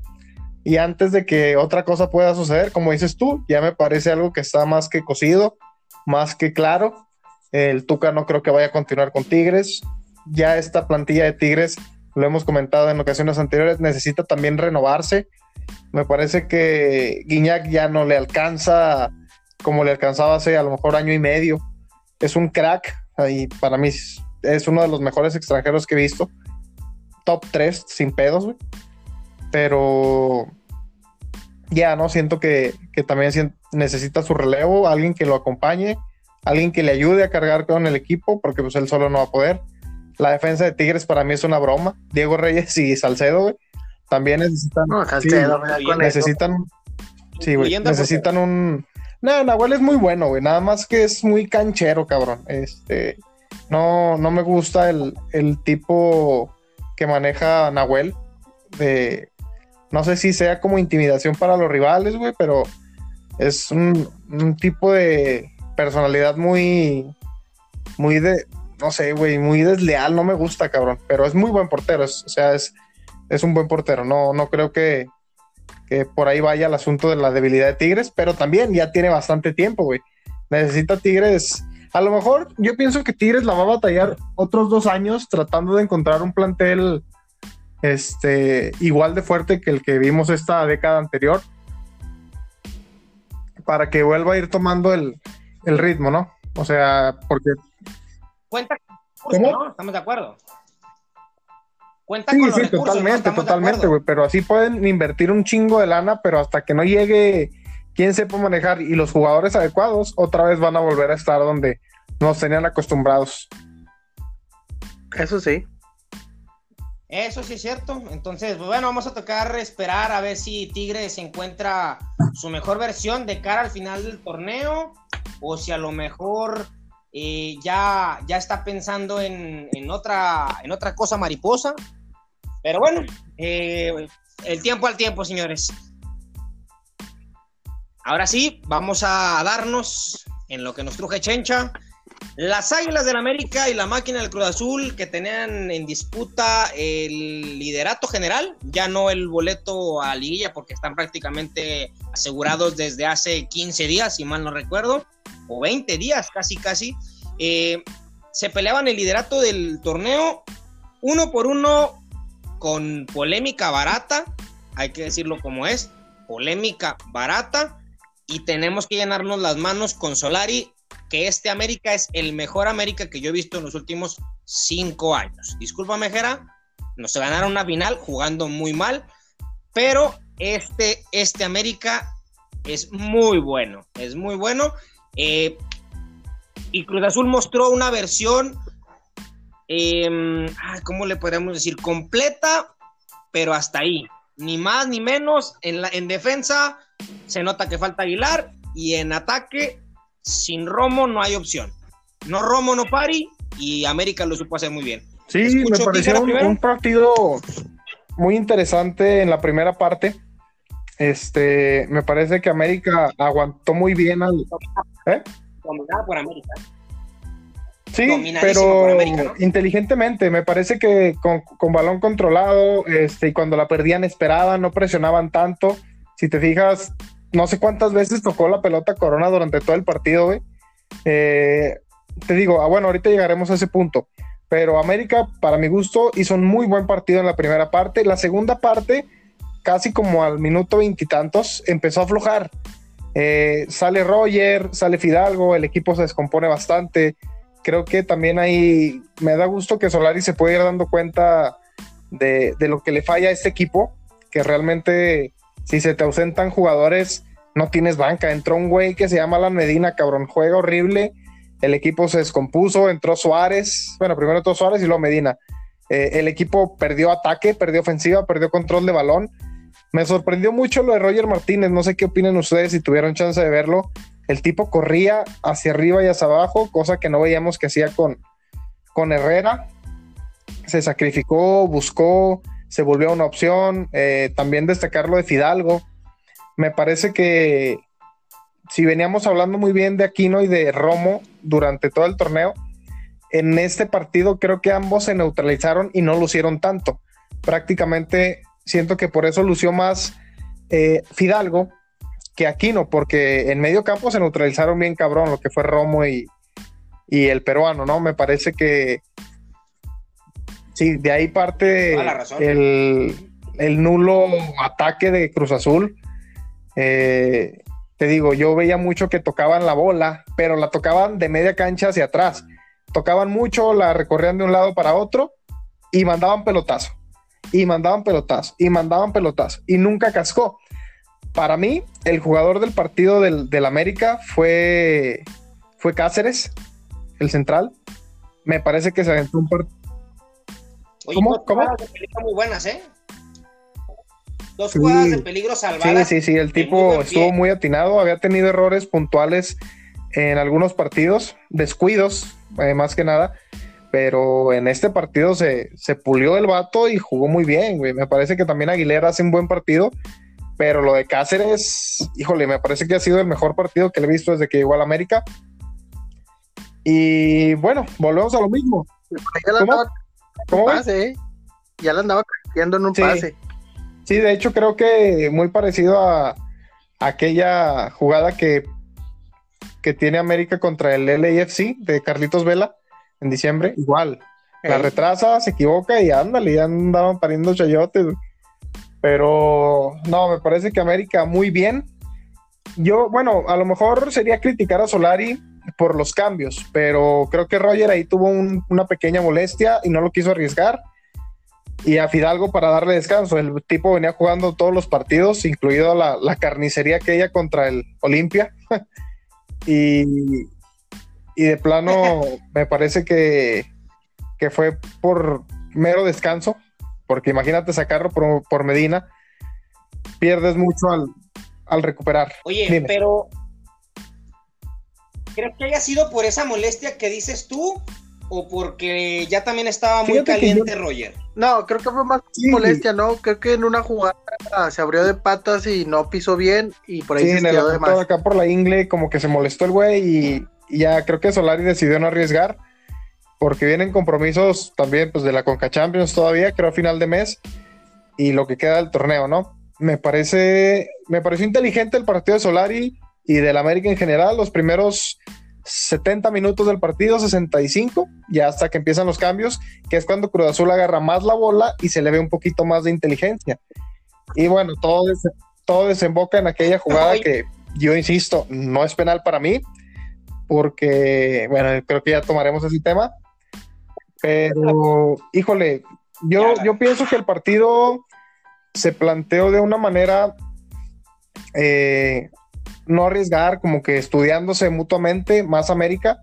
Speaker 3: Y antes de que otra cosa pueda suceder, como dices tú, ya me parece algo que está más que cocido, más que claro. El Tuca no creo que vaya a continuar con Tigres. Ya esta plantilla de Tigres, lo hemos comentado en ocasiones anteriores, necesita también renovarse. Me parece que Guiñac ya no le alcanza como le alcanzaba hace a lo mejor año y medio. Es un crack y para mí es uno de los mejores extranjeros que he visto. Top 3 sin pedos, güey. Pero ya, ¿no? Siento que, que también necesita su relevo, alguien que lo acompañe, alguien que le ayude a cargar con el equipo, porque pues él solo no va a poder. La defensa de Tigres para mí es una broma. Diego Reyes y Salcedo, güey, también necesitan.
Speaker 2: No, Salcedo,
Speaker 3: sí, necesitan. Sí, güey, necesitan un. No, Nahuel es muy bueno, güey. Nada más que es muy canchero, cabrón. Este. No, no me gusta el, el tipo que maneja Nahuel. De, no sé si sea como intimidación para los rivales, güey, pero es un, tipo de personalidad muy, muy de, no sé, güey, muy desleal, no me gusta, cabrón, pero es muy buen portero, o sea, es, es un buen portero, no, no creo que, que por ahí vaya el asunto de la debilidad de Tigres, pero también ya tiene bastante tiempo, güey. Necesita Tigres, a lo mejor yo pienso que Tigres la va a batallar otros dos años tratando de encontrar un plantel este, igual de fuerte que el que vimos esta década anterior, para que vuelva a ir tomando el, ritmo, ¿no? O sea, porque...
Speaker 1: Cuenta con ¿no? Estamos de acuerdo.
Speaker 3: Cuenta sí, sí, totalmente, totalmente, güey, pero así pueden invertir un chingo de lana, pero hasta que no llegue quien sepa manejar y los jugadores adecuados, otra vez van a volver a estar donde nos tenían acostumbrados.
Speaker 2: Eso sí.
Speaker 1: Eso sí es cierto. Entonces, pues, bueno, vamos a tocar esperar a ver si Tigres encuentra su mejor versión de cara al final del torneo o si a lo mejor eh, ya, ya está pensando en, otra, en otra cosa mariposa. Pero bueno, eh, el tiempo al tiempo, señores. Ahora sí, vamos a darnos en lo que nos truje Chencha las Águilas del América y la máquina del Cruz Azul que tenían en disputa el liderato general, ya no el boleto a liguilla porque están prácticamente asegurados desde hace 15 días, si mal no recuerdo, o 20 días casi casi. Eh, se peleaban el liderato del torneo uno por uno con polémica barata, hay que decirlo como es, polémica barata, y tenemos que llenarnos las manos con Solari que este América es el mejor América que yo he visto en los últimos cinco años. Discúlpame, Jera, nos ganaron una final jugando muy mal, pero este, este América es muy bueno, es muy bueno. Eh, y Cruz Azul mostró una versión, em, ¿cómo le podríamos decir? Completa, pero hasta ahí. Ni más ni menos. En, la, en defensa se nota que falta Aguilar y en ataque sin Romo no hay opción. No Romo, no Pari, y América lo supo hacer muy bien.
Speaker 3: Sí, me pareció un, partido muy interesante en la primera parte. Este, me parece que América aguantó muy bien al.
Speaker 1: ¿eh? Dominada por América.
Speaker 3: Sí, pero inteligentemente, me parece que con, balón controlado, este, y cuando la perdían esperaban, no presionaban tanto. Si te fijas, no sé cuántas veces tocó la pelota Corona durante todo el partido, güey. Eh, te digo, ah, bueno, ahorita llegaremos a ese punto. Pero América, para mi gusto, hizo un muy buen partido en la primera parte. La segunda parte, casi como al minuto veintitantos, empezó a aflojar. Eh, sale Roger, sale Fidalgo, el equipo se descompone bastante. Creo que también ahí me da gusto que Solari se puede ir dando cuenta de, de lo que le falla a este equipo, que realmente si se te ausentan jugadores, no tienes banca. Entró un güey que se llama Alan Medina, cabrón, juega horrible. El equipo se descompuso, entró Suárez. Bueno, primero entró Suárez y luego Medina. Eh, el equipo perdió ataque, perdió ofensiva, perdió control de balón. Me sorprendió mucho lo de Roger Martínez. No sé qué opinan ustedes si tuvieron chance de verlo. El tipo corría hacia arriba y hacia abajo, cosa que no veíamos que hacía con, con Herrera. Se sacrificó, buscó, se volvió una opción. Eh, también destacar lo de Fidalgo. Me parece que si veníamos hablando muy bien de Aquino y de Romo durante todo el torneo, en este partido creo que ambos se neutralizaron y no lucieron tanto. Prácticamente siento que por eso lució más eh, Fidalgo que Aquino, porque en medio campo se neutralizaron bien cabrón lo que fue Romo y, y el peruano, ¿no? Me parece que sí, de ahí parte el, el, nulo ataque de Cruz Azul. Eh, te digo, yo veía mucho que tocaban la bola, pero la tocaban de media cancha hacia atrás. Tocaban mucho, la recorrían de un lado para otro y mandaban pelotazo. Y mandaban pelotazo. Y mandaban pelotazo. Y nunca cascó. Para mí, el jugador del partido del, América fue, fue Cáceres, el central. Me parece que se aventó un partido.
Speaker 1: ¿Cómo? ¿Cómo? muy buenas, ¿eh? Dos jugadas de peligro salvadas.
Speaker 3: Sí, sí, sí, el tipo estuvo muy atinado, había tenido errores puntuales en algunos partidos, descuidos, eh, más que nada, pero en este partido se, se, pulió el vato y jugó muy bien, güey. Me parece que también Aguilera hace un buen partido, pero lo de Cáceres, híjole, me parece que ha sido el mejor partido que le he visto desde que llegó a la América. Y bueno, volvemos a lo mismo.
Speaker 2: ¿Cómo? ¿eh? Ya le andaba creciendo en un pase.
Speaker 3: Sí, de hecho creo que muy parecido a, aquella jugada que, que tiene América contra el LAFC de Carlitos Vela en diciembre. Igual, la retrasa, se equivoca y ándale, ya andaban pariendo chayotes. Pero no, me parece que América muy bien. Yo, bueno, a lo mejor sería criticar a Solari por los cambios, pero creo que Roger ahí tuvo una pequeña molestia y no lo quiso arriesgar y a Fidalgo para darle descanso. El tipo venía jugando todos los partidos, incluido la, la carnicería aquella contra el Olimpia. y, y, de plano me parece que, que, fue por mero descanso, porque imagínate sacarlo por, por Medina, pierdes mucho al, al recuperar.
Speaker 1: Oye, pero ¿crees que haya sido por esa molestia que dices tú? o porque ya también estaba muy caliente Roger?
Speaker 2: No, creo que fue más molestia, ¿no? Creo que en una jugada se abrió de patas y no pisó bien y por ahí se quedó de más.
Speaker 3: acá por la ingle como que se molestó el güey y, ya creo que Solari decidió no arriesgar porque vienen compromisos también pues de la Conca Champions todavía, creo a final de mes y lo que queda del torneo, ¿no? Me parece me pareció inteligente el partido de Solari y del América en general, los primeros 70 minutos del partido, 65, ya hasta que empiezan los cambios, que es cuando Cruz Azul agarra más la bola y se le ve un poquito más de inteligencia. Y bueno, todo, todo desemboca en aquella jugada que yo insisto, no es penal para mí, porque, bueno, creo que ya tomaremos ese tema. Pero, híjole, yo, yo pienso que el partido se planteó de una manera eh, no arriesgar, como que estudiándose mutuamente, más América.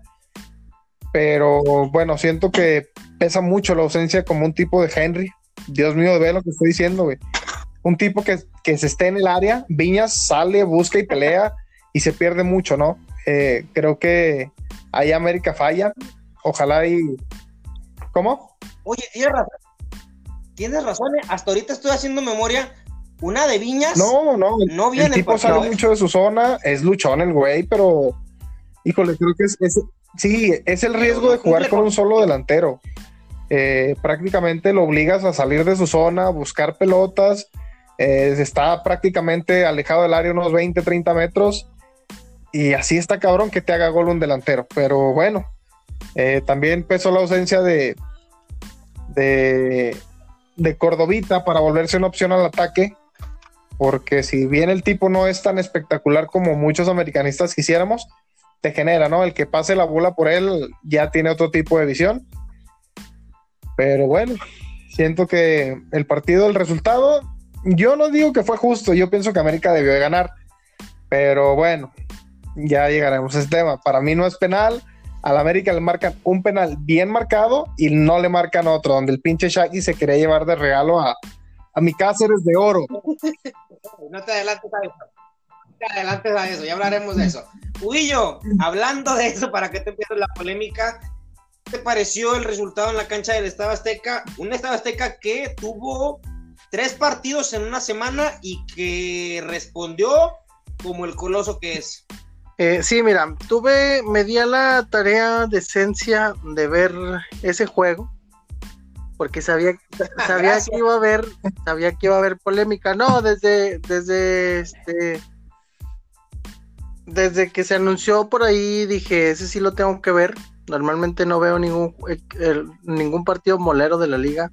Speaker 3: Pero bueno, siento que pesa mucho la ausencia como un tipo de Henry. Dios mío, ve lo que estoy diciendo, güey. Un tipo que, se esté en el área, Viñas sale, busca y pelea y se pierde mucho, ¿no? Eh, creo que ahí América falla. Ojalá y. ¿Cómo?
Speaker 1: Oye, tienes razón. Tienes razón, eh. hasta ahorita estoy haciendo memoria una de Viñas.
Speaker 3: No, no, no viene. El tipo sale mucho de su zona, es luchón el güey, pero híjole, creo que es, sí, es el riesgo de jugar con un solo delantero. Eh, prácticamente lo obligas a salir de su zona, a buscar pelotas. Eh, está prácticamente alejado del área unos 20, 30 metros. Y así está cabrón que te haga gol un delantero. Pero bueno, eh, también pesó la ausencia de, de, de Cordovita para volverse una opción al ataque porque si bien el tipo no es tan espectacular como muchos americanistas quisiéramos, te genera, ¿no? El que pase la bola por él ya tiene otro tipo de visión. Pero bueno, siento que el partido, el resultado, yo no digo que fue justo, yo pienso que América debió de ganar, pero bueno, ya llegaremos a ese tema. Para mí no es penal, al América le marcan un penal bien marcado y no le marcan otro, donde el pinche Shaggy se quería llevar de regalo a, a mi Cáceres de oro.
Speaker 1: No te adelantes a eso. No te adelantes a eso, ya hablaremos de eso. Huillo, hablando de eso, para que te empieces la polémica, ¿qué te pareció el resultado en la cancha del Estado Azteca? Un Estado Azteca que tuvo tres partidos en una semana y que respondió como el coloso que es.
Speaker 2: Eh, sí, mira, tuve, me di a la tarea de esencia de ver ese juego porque sabía, sabía que iba a haber, sabía que iba a haber polémica. No, desde, desde este, desde que se anunció por ahí dije, ese sí lo tengo que ver. Normalmente no veo ningún, eh, ningún partido molero de la liga.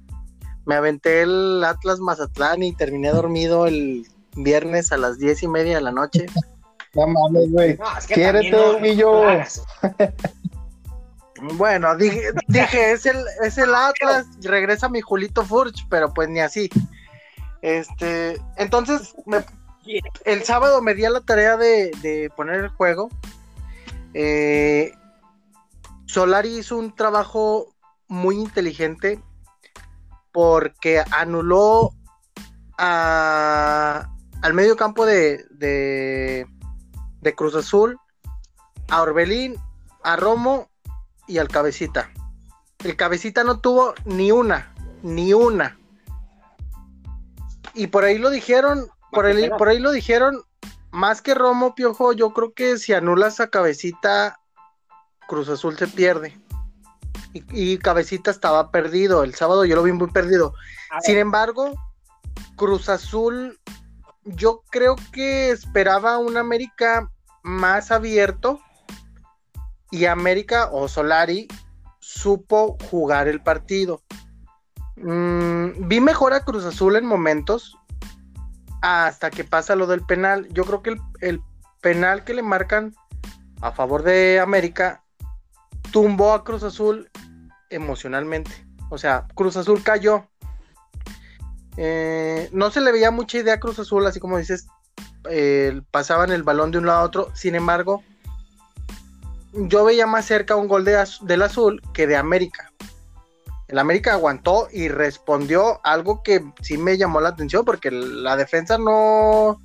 Speaker 2: Me aventé el Atlas Mazatlán y terminé dormido el viernes a las diez y media de la noche.
Speaker 3: No mames, güey. No, es yo.
Speaker 2: Bueno, dije, dije es el, es el Atlas, regresa mi Julito Furch, pero pues ni así. Este, entonces, el sábado me di a la tarea de, poner el juego. Eh, Solari hizo un trabajo muy inteligente porque anuló al medio campo de, de, de Cruz Azul, a Orbelín, a Romo y al Cabecita. El Cabecita no tuvo ni una, ni una. Y por ahí lo dijeron, por ahí, por ahí lo dijeron, más que Romo Piojo, yo creo que si anulas a Cabecita, Cruz Azul se pierde. Y, Cabecita estaba perdido. El sábado yo lo vi muy perdido. Sin embargo, Cruz Azul, yo creo que esperaba un América más abierto y América o Solari supo jugar el partido. Mm, vi mejor a Cruz Azul en momentos hasta que pasa lo del penal. Yo creo que el, penal que le marcan a favor de América tumbó a Cruz Azul emocionalmente. O sea, Cruz Azul cayó. Eh, no se le veía mucha idea a Cruz Azul, así como dices, eh, pasaban el balón de un lado a otro. Sin embargo, yo veía más cerca un gol de del azul que de América. El América aguantó y respondió algo que sí me llamó la atención porque la defensa no,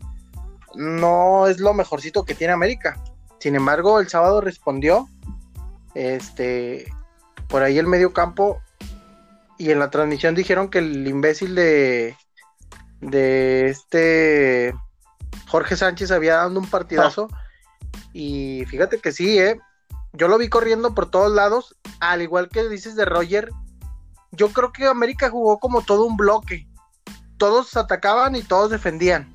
Speaker 2: no es lo mejorcito que tiene América. Sin embargo, el sábado respondió. Este, por ahí el medio campo y en la transmisión dijeron que el imbécil de de este Jorge Sánchez había dado un partidazo y fíjate que sí, eh, yo lo vi corriendo por todos lados, al igual que dices de Roger. Yo creo que América jugó como todo un bloque. Todos atacaban y todos defendían.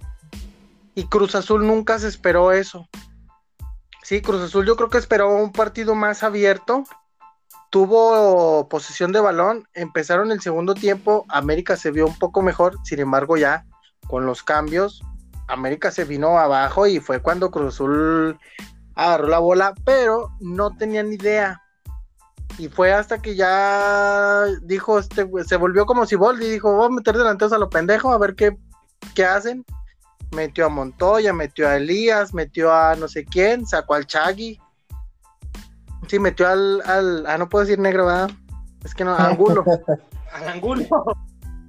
Speaker 2: Y Cruz Azul nunca se esperó eso. Sí, Cruz Azul yo creo que esperó un partido más abierto. Tuvo posesión de balón. Empezaron el segundo tiempo. América se vio un poco mejor. Sin embargo, ya con los cambios, América se vino abajo y fue cuando Cruz Azul agarró la bola, pero no tenía ni idea. Y fue hasta que ya dijo, este, se volvió como si Boldi dijo, vamos a meter delanteros a los pendejos, a ver qué, qué hacen. Metió a Montoya, metió a Elías, metió a no sé quién, sacó al Chagui. Sí, metió al, al ah, no puedo decir negro, ¿verdad? Es que no, Angulo.
Speaker 1: al Angulo.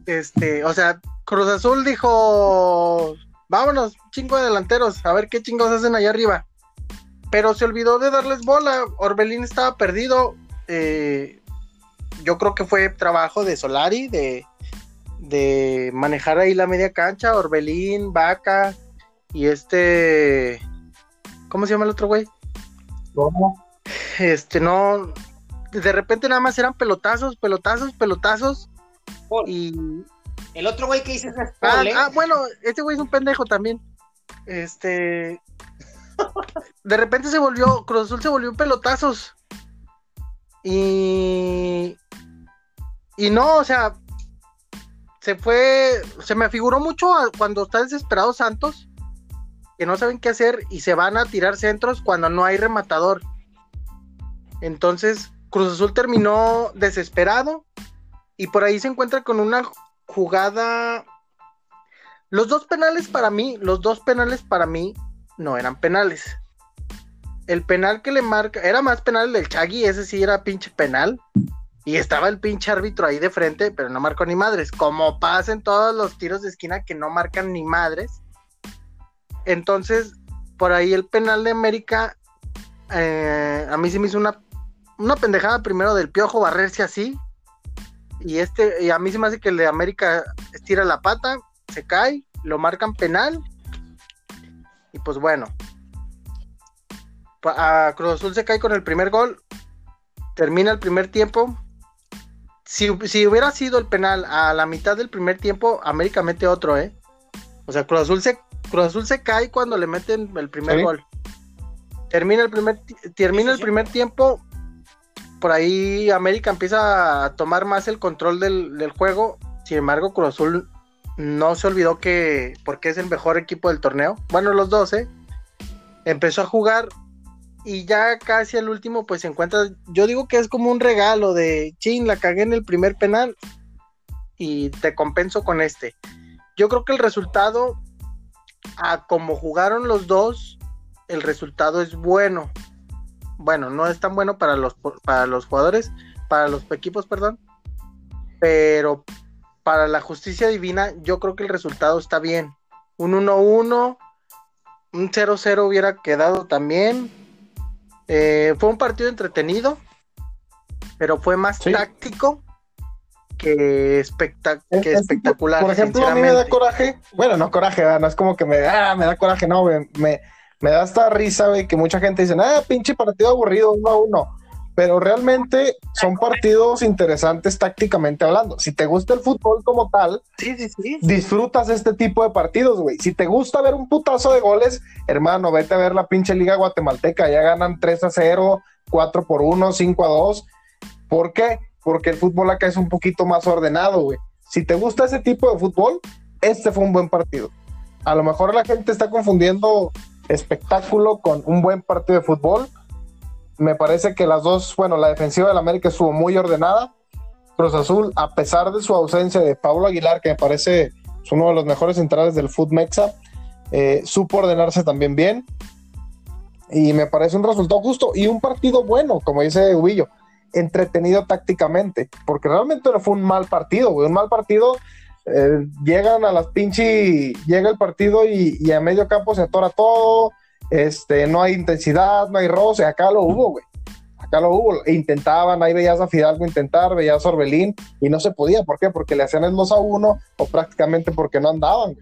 Speaker 2: Este, o sea, Cruz Azul dijo, vámonos, chingo de delanteros, a ver qué chingos hacen allá arriba pero se olvidó de darles bola. Orbelín estaba perdido. Eh, yo creo que fue trabajo de Solari, de, de manejar ahí la media cancha. Orbelín, Vaca y este. ¿Cómo se llama el otro güey?
Speaker 3: ¿Cómo?
Speaker 2: Este, no. De repente nada más eran pelotazos, pelotazos, pelotazos. Y.
Speaker 1: El otro güey que dices es
Speaker 2: ah, ah, bueno, este güey es un pendejo también. Este de repente se volvió, Cruz Azul se volvió pelotazos. Y. Y no, o sea, se fue, se me figuró mucho cuando está desesperado Santos, que no saben qué hacer y se van a tirar centros cuando no hay rematador. Entonces, Cruz Azul terminó desesperado y por ahí se encuentra con una jugada. Los dos penales para mí, los dos penales para mí no eran penales. El penal que le marca, era más penal el del Chagui, ese sí era pinche penal. Y estaba el pinche árbitro ahí de frente, pero no marcó ni madres. Como pasa en todos los tiros de esquina que no marcan ni madres. Entonces, por ahí el penal de América, eh, a mí sí me hizo una, una pendejada primero del piojo barrerse así. Y este, y a mí se me hace que el de América estira la pata, se cae, lo marcan penal y pues bueno, a Cruz Azul se cae con el primer gol, termina el primer tiempo. Si, hubiera sido el penal a la mitad del primer tiempo, América mete otro, ¿eh? O sea, Cruz Azul se, Cruz Azul se cae cuando le meten el primer gol. Termina el primer, termina el primer tiempo por ahí América empieza a tomar más el control del, juego. Sin embargo, Cruz Azul no se olvidó que, porque es el mejor equipo del torneo, bueno, los dos, ¿eh? Empezó a jugar y ya casi al último, pues se encuentra. Yo digo que es como un regalo de chin, la cagué en el primer penal y te compenso con este. Yo creo que el resultado, a como jugaron los dos, el resultado es bueno. Bueno, no es tan bueno para los, para los jugadores, para los equipos, perdón. Pero para la justicia divina, yo creo que el resultado está bien. Un 1-1, un 0-0 hubiera quedado también. Eh, fue un partido entretenido, pero fue más táctico que, espectacular.
Speaker 3: Por ejemplo, a mí me da coraje, bueno, no coraje, no es como que me, ah, me da coraje, no, me, me, da esta risa, güey, que mucha gente dice, ah, pinche partido aburrido, uno a uno. Pero realmente son partidos interesantes tácticamente hablando. Si te gusta el fútbol como tal, disfrutas este tipo de partidos, güey. Si te gusta ver un putazo de goles, hermano, vete a ver la pinche Liga Guatemalteca. Ya ganan 3 a 0, 4 por 1, 5 a 2. ¿Por qué? porque el fútbol acá es un poquito más ordenado, güey. Si te gusta ese tipo de fútbol, este fue un buen partido. A lo mejor la gente está confundiendo espectáculo con un buen partido de fútbol. Me parece que las dos, bueno, la defensiva del América estuvo muy ordenada. Cruz Azul, a pesar de su ausencia de Pablo Aguilar, que me parece uno de los mejores centrales del fútbol mexa, eh, supo ordenarse también bien. Y me parece un resultado justo y un partido bueno, como dice Ubillo entretenido tácticamente, porque realmente no fue un mal partido, un mal partido. Eh, llegan a las pinches, llega el partido y, a medio campo se atora todo, este, no hay intensidad, no hay roce, acá lo hubo, güey, acá lo hubo, e intentaban, ahí veías a Fidalgo intentar, veías a Orbelín y no se podía, ¿por qué? Porque le hacían el 2 a 1 o prácticamente porque no andaban,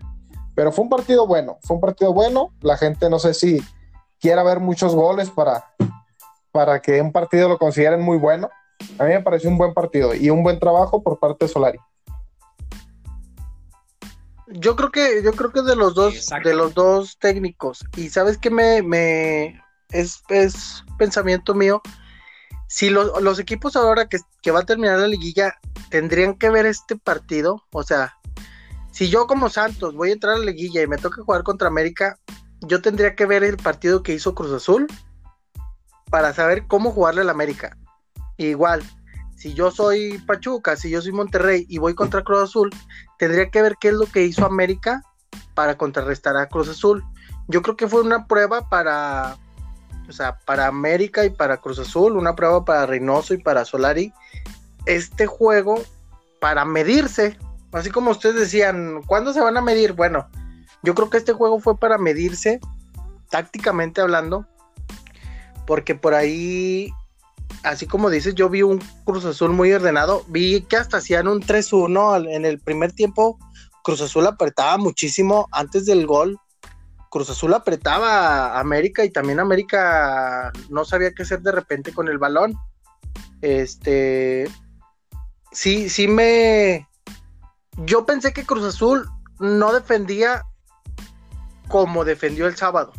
Speaker 3: pero fue un partido bueno, fue un partido bueno, la gente no sé si quiera ver muchos goles para, para que un partido lo consideren muy bueno. A mí me pareció un buen partido y un buen trabajo por parte de Solari.
Speaker 2: Yo creo que, yo creo que de los dos, de los dos técnicos. Y sabes que me, me es, es pensamiento mío. Si los equipos ahora que, que va a terminar la liguilla tendrían que ver este partido, o sea, si yo como Santos voy a entrar a la liguilla y me toca jugar contra América, yo tendría que ver el partido que hizo Cruz Azul para saber cómo jugarle al América. Igual, si yo soy Pachuca, si yo soy Monterrey y voy contra Cruz Azul, tendría que ver qué es lo que hizo América para contrarrestar a Cruz Azul. Yo creo que fue una prueba para, o sea, para América y para Cruz Azul, una prueba para Reynoso y para Solari. Este juego para medirse, así como ustedes decían, ¿cuándo se van a medir? Bueno, yo creo que este juego fue para medirse, tácticamente hablando, porque por ahí, así como dices, yo vi un Cruz Azul muy ordenado, vi que hasta hacían un 3-1 en el primer tiempo, Cruz Azul apretaba muchísimo antes del gol. Cruz Azul apretaba a América y también América no sabía qué hacer de repente con el balón. Este, sí, sí me... Yo pensé que Cruz Azul no defendía como defendió el sábado.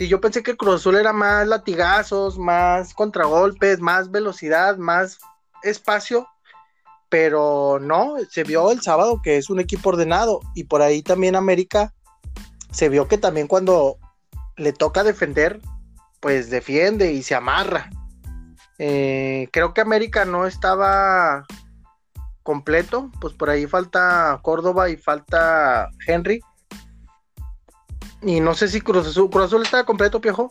Speaker 2: Sí, yo pensé que Cruz Azul era más latigazos, más contragolpes, más velocidad, más espacio, pero no, se vio el sábado que es un equipo ordenado y por ahí también América se vio que también cuando le toca defender, pues defiende y se amarra. Eh, creo que América no estaba completo, pues por ahí falta Córdoba y falta Henry, y no sé si Cruz Azul, Cruz Azul está completo, Piojo.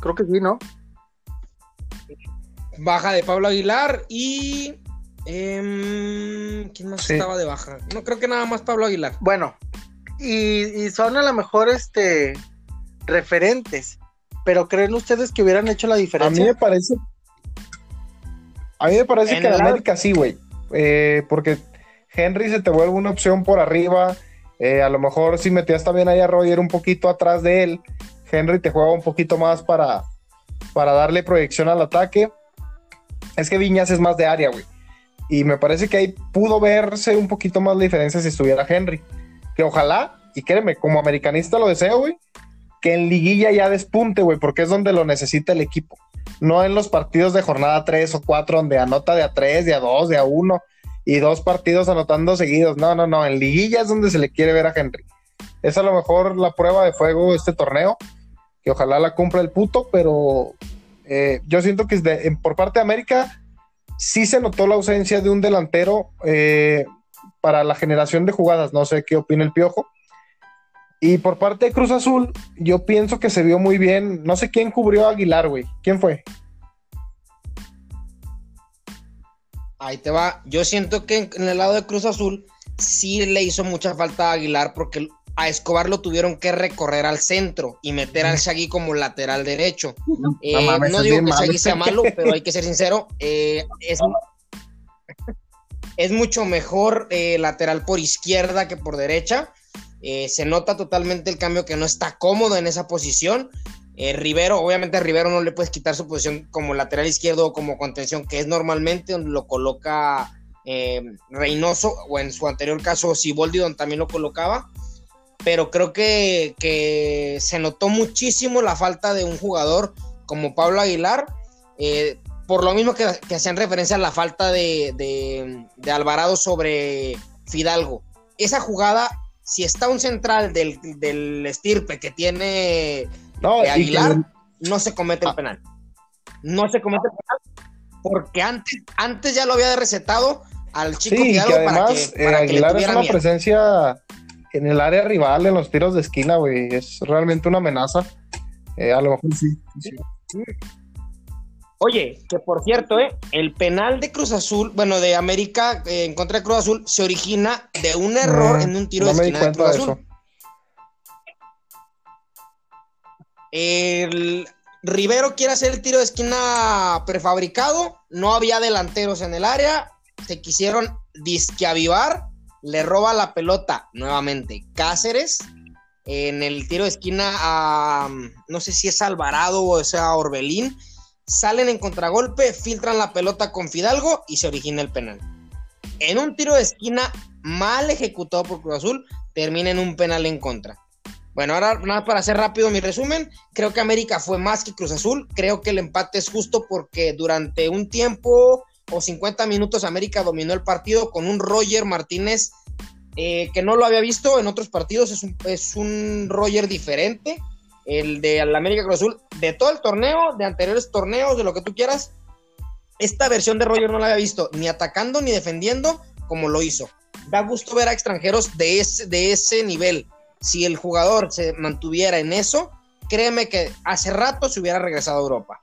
Speaker 2: Creo que sí, ¿no?
Speaker 1: Baja de Pablo Aguilar y. Em, ¿Quién más estaba de baja? No creo que nada más Pablo Aguilar.
Speaker 2: Bueno, y, son a lo mejor este referentes. Pero ¿creen ustedes que hubieran hecho la diferencia?
Speaker 3: A mí me parece. A mí me parece que en América sí, güey. Eh, porque Henry se te vuelve una opción por arriba eh, a lo mejor si metías también ahí a Roger un poquito atrás de él, Henry te juega un poquito más para, para darle proyección al ataque. Es que Viñas es más de área, güey. Y me parece que ahí pudo verse un poquito más la diferencia si estuviera Henry. Que ojalá, y créeme, como americanista lo deseo, güey, que en liguilla ya despunte, güey, porque es donde lo necesita el equipo. No en los partidos de jornada 3 o 4, donde anota de a 3, de a 2, de a 1 y dos partidos anotando seguidos. No, no, no. En liguilla es donde se le quiere ver a Henry. Es a lo mejor la prueba de fuego este torneo, que ojalá la cumpla el puto, pero eh, yo siento que por parte de América sí se notó la ausencia de un delantero eh, para la generación de jugadas. No sé qué opina el Piojo. Y por parte de Cruz Azul, yo pienso que se vio muy bien. No sé quién cubrió a Aguilar, güey. ¿Quién fue?
Speaker 1: Ahí te va. Yo siento que en el lado de Cruz Azul sí le hizo mucha falta a Aguilar porque a Escobar lo tuvieron que recorrer al centro y meter al Shaggy como lateral derecho. no, eh, digo que Shaggy sea malo, pero hay que ser sincero. Eh, es, mucho mejor eh, lateral por izquierda que por derecha. se nota totalmente el cambio que no está cómodo en esa posición. Rivero, obviamente a Rivero no le puedes quitar su posición como lateral izquierdo o como contención, que es normalmente donde lo coloca Reynoso, o en su anterior caso Siboldi, donde también lo colocaba pero creo que, se notó muchísimo la falta de un jugador como Pablo Aguilar, eh, por lo mismo que, hacían referencia a la falta de, Alvarado sobre Fidalgo. Esa jugada, si está un central del, estirpe que tiene Aguilar, no se comete el ah. penal. No se comete el penal porque antes, antes ya lo había recetado al chico Fidalgo
Speaker 3: para que, para eh, Aguilar es una presencia en el área rival, en los tiros de esquina, güey, es realmente una amenaza. Eh, a lo mejor sí,
Speaker 1: Oye, que por cierto, eh, el penal de Cruz Azul, bueno, de América eh, en contra de Cruz Azul, se origina de un error en un tiro de esquina de Cruz Azul. El Rivero quiere hacer el tiro de esquina prefabricado, no había delanteros en el área, se quisieron disqueavivar le roba la pelota nuevamente Cáceres en el tiro de esquina no sé si es Alvarado o sea Orbelín, salen en contragolpe, filtran la pelota con Fidalgo y se origina el penal. En un tiro de esquina mal ejecutado por Cruz Azul, termina en un penal en contra. Bueno, ahora nada para hacer rápido mi resumen, creo que América fue más que Cruz Azul, creo que el empate es justo porque durante un tiempo o 50 minutos América dominó el partido con un Roger Martínez eh, que no lo había visto en otros partidos, es un, es un Roger diferente, el de la América Cruz Azul, de todo el torneo, de anteriores torneos, de lo que tú quieras, esta versión de Roger no la había visto, ni atacando ni defendiendo como lo hizo. Da gusto ver a extranjeros de ese, de ese nivel. Si el jugador se mantuviera en eso, créeme que hace rato se hubiera regresado a Europa.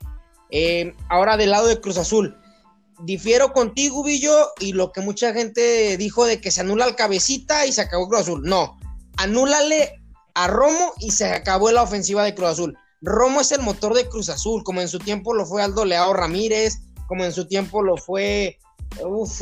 Speaker 1: Eh, ahora del lado de Cruz Azul, difiero contigo, Villo, y lo que mucha gente dijo de que se anula al cabecita y se acabó Cruz Azul. No, anúlale a Romo y se acabó la ofensiva de Cruz Azul. Romo es el motor de Cruz Azul, como en su tiempo lo fue Aldo Leao Ramírez, como en su tiempo lo fue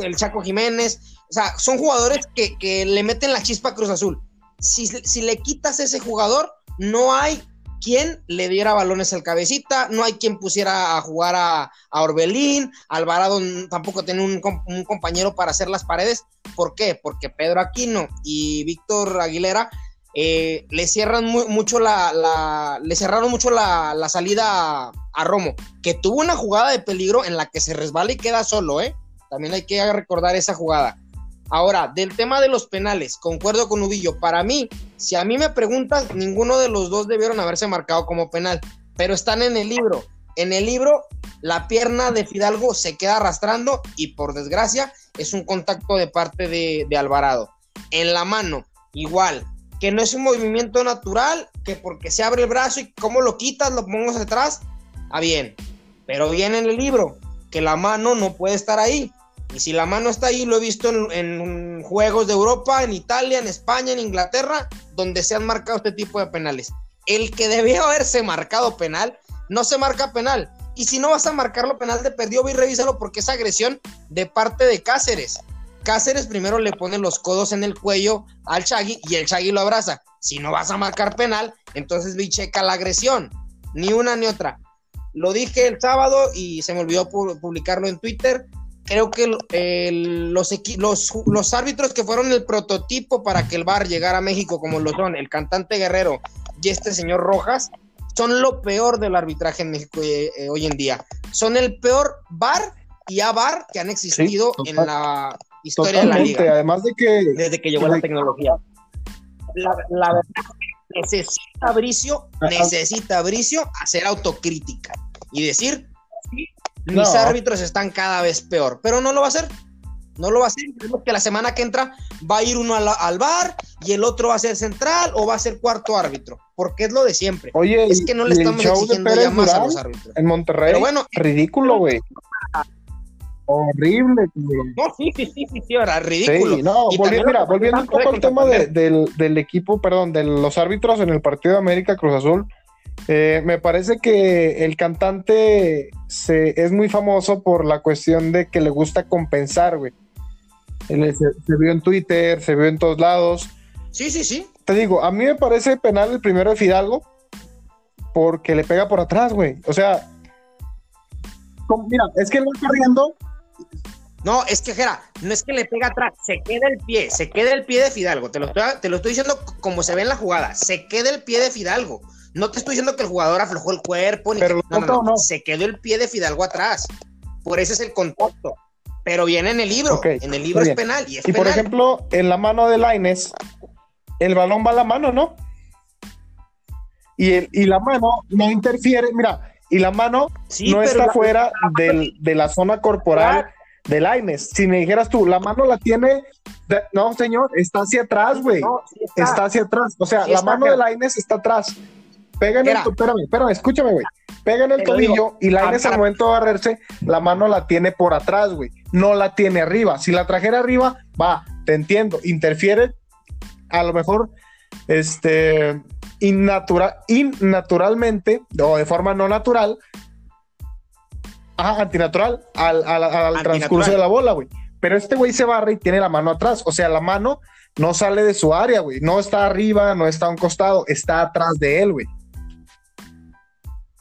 Speaker 1: el Chaco Jiménez. O sea, son jugadores que, le meten la chispa a Cruz Azul. Si, si le quitas ese jugador, no hay quien le diera balones al cabecita, no hay quien pusiera a jugar a, Orbelín, Alvarado tampoco tiene un, compañero para hacer las paredes. ¿Por qué? Porque Pedro Aquino y Víctor Aguilera eh, le cierran mucho la, le cerraron mucho la, salida a, Romo, que tuvo una jugada de peligro en la que se resbala y queda solo, ¿eh? También hay que recordar esa jugada. Ahora, del tema de los penales, concuerdo con Ubillo. Para mí, si a mí me preguntas, ninguno de los dos debieron haberse marcado como penal, pero están en el libro. En el libro, la pierna de Fidalgo se queda arrastrando y por desgracia es un contacto de parte de, Alvarado. En la mano, igual, que no es un movimiento natural, que porque se abre el brazo y cómo lo quitas, lo pongo atrás, ah bien. Pero viene en el libro, que la mano no puede estar ahí. Y si la mano está ahí, lo he visto en, juegos de Europa, en Italia, en España, en Inglaterra, donde se han marcado este tipo de penales. El que debió haberse marcado penal, no se marca penal. Y si no vas a marcarlo penal de perdió, ve y revísalo porque es agresión de parte de Cáceres. Cáceres primero le pone los codos en el cuello al Chagui y el Chagui lo abraza. Si no vas a marcar penal, entonces y checa la agresión. Ni una ni otra. Lo dije el sábado y se me olvidó publicarlo en Twitter creo que los, los, los, árbitros que fueron el prototipo para que el bar llegara a México, como lo son el cantante Guerrero y este señor Rojas son lo peor del arbitraje en México eh, eh, hoy en día. Son el peor bar y bar que han existido en la historia de la liga.
Speaker 3: Además de que
Speaker 1: desde que llegó la tecnología. La, la verdad necesita Bricio, necesita Bricio hacer autocrítica y decir, mis árbitros están cada vez peor, pero no lo va a hacer. No lo va a hacer. que la semana que entra va a ir uno al, bar y el otro va a ser central o va a ser cuarto árbitro. Porque es lo de siempre.
Speaker 3: Oye,
Speaker 1: es que no le estamos exigiendo ya más a los árbitros.
Speaker 3: En Monterrey. Pero bueno, ridículo, güey. Horrible,
Speaker 1: No, sí, sí, sí, sí, sí, era ridículo.
Speaker 3: Sí, no, mira, volviendo un poco al tema del, del, equipo, perdón, de los árbitros en el partido de América Cruz Azul, eh, me parece que el cantante se, es muy famoso por la cuestión de que le gusta compensar, güey. Se, vio en Twitter, se vio en todos lados.
Speaker 1: Sí, sí, sí.
Speaker 3: Te digo, a mí me parece penal el primero de Fidalgo porque le pega por atrás, güey. O sea, mira, es que él va corriendo.
Speaker 1: No, es que, Jera, no es que le pega atrás, se queda el pie, se queda el pie de Fidalgo. Te lo, estoy, te lo estoy diciendo como se ve en la jugada, se queda el pie de Fidalgo. No te estoy diciendo que el jugador aflojó el cuerpo, ni
Speaker 3: Pero
Speaker 1: no,
Speaker 3: no,
Speaker 1: se quedó el pie de Fidalgo atrás. Por eso es el contacto. Pero viene en el libro. en el libro es penal. Y, es
Speaker 3: por ejemplo, en la mano de Laines, el balón va a la mano, ¿no? Y, el, y la mano no interfiere. Mira, y la mano no está fuera de la zona corporal de Laines. Si me dijeras tú, la mano la tiene. no, señor, está hacia atrás, güey. está. hacia atrás. O sea, la mano de Laines está atrás. Pega en el. Espérame, espérame, escúchame, güey. Pega en el tobillo y Laines al momento de barrerse, la mano la tiene por atrás, güey. No la tiene arriba. Si la trajera arriba, va, te entiendo. Interfiere a lo mejor este innatural, innaturalmente o de forma no natural, ajá, antinatural al, al, transcurso de la bola, güey. Pero este güey se barra y tiene la mano atrás, o sea, la mano no sale de su área, güey. No está arriba, no está a un costado, está atrás de él, güey.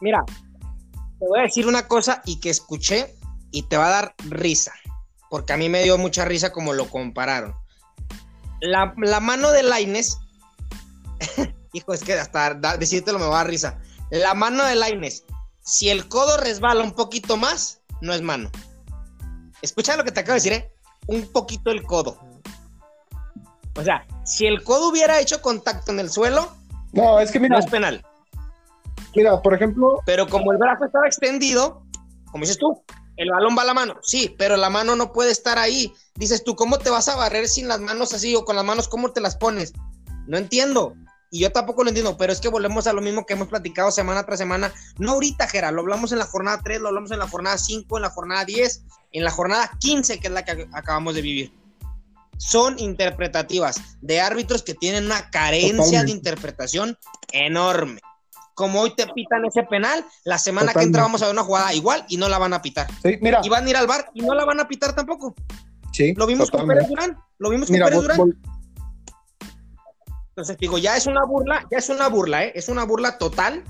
Speaker 1: Mira, te voy a decir una cosa y que escuché y te va a dar risa, porque a mí me dio mucha risa como lo compararon. La, la mano de Laines hijo, es que hasta decírtelo me va a dar risa. La mano de Laines, si el codo resbala un poquito más, no es mano. Escucha lo que te acabo de decir, ¿eh? Un poquito el codo. O sea, si el codo hubiera hecho contacto en el suelo,
Speaker 3: no, es que mira,
Speaker 1: no es penal.
Speaker 3: Mira, por ejemplo.
Speaker 1: Pero como el brazo estaba extendido, como dices tú, el balón va a la mano. Sí, pero la mano no puede estar ahí. Dices tú, ¿cómo te vas a barrer sin las manos así o con las manos, cómo te las pones? No entiendo. Y yo tampoco lo entiendo, pero es que volvemos a lo mismo que hemos platicado semana tras semana. No ahorita, Gera, lo hablamos en la jornada 3, lo hablamos en la jornada 5, en la jornada 10, en la jornada 15, que es la que acabamos de vivir. Son interpretativas de árbitros que tienen una carencia de interpretación enorme. Como hoy te pitan ese penal, la semana que entra vamos a ver una jugada igual y no la van a pitar.
Speaker 3: mira.
Speaker 1: Y van a ir al bar y no la van a pitar tampoco.
Speaker 3: Sí,
Speaker 1: lo vimos con Pérez Durán. Lo vimos con Pérez Durán. Entonces digo, ya es una burla, ya es una burla, ¿eh? es una burla total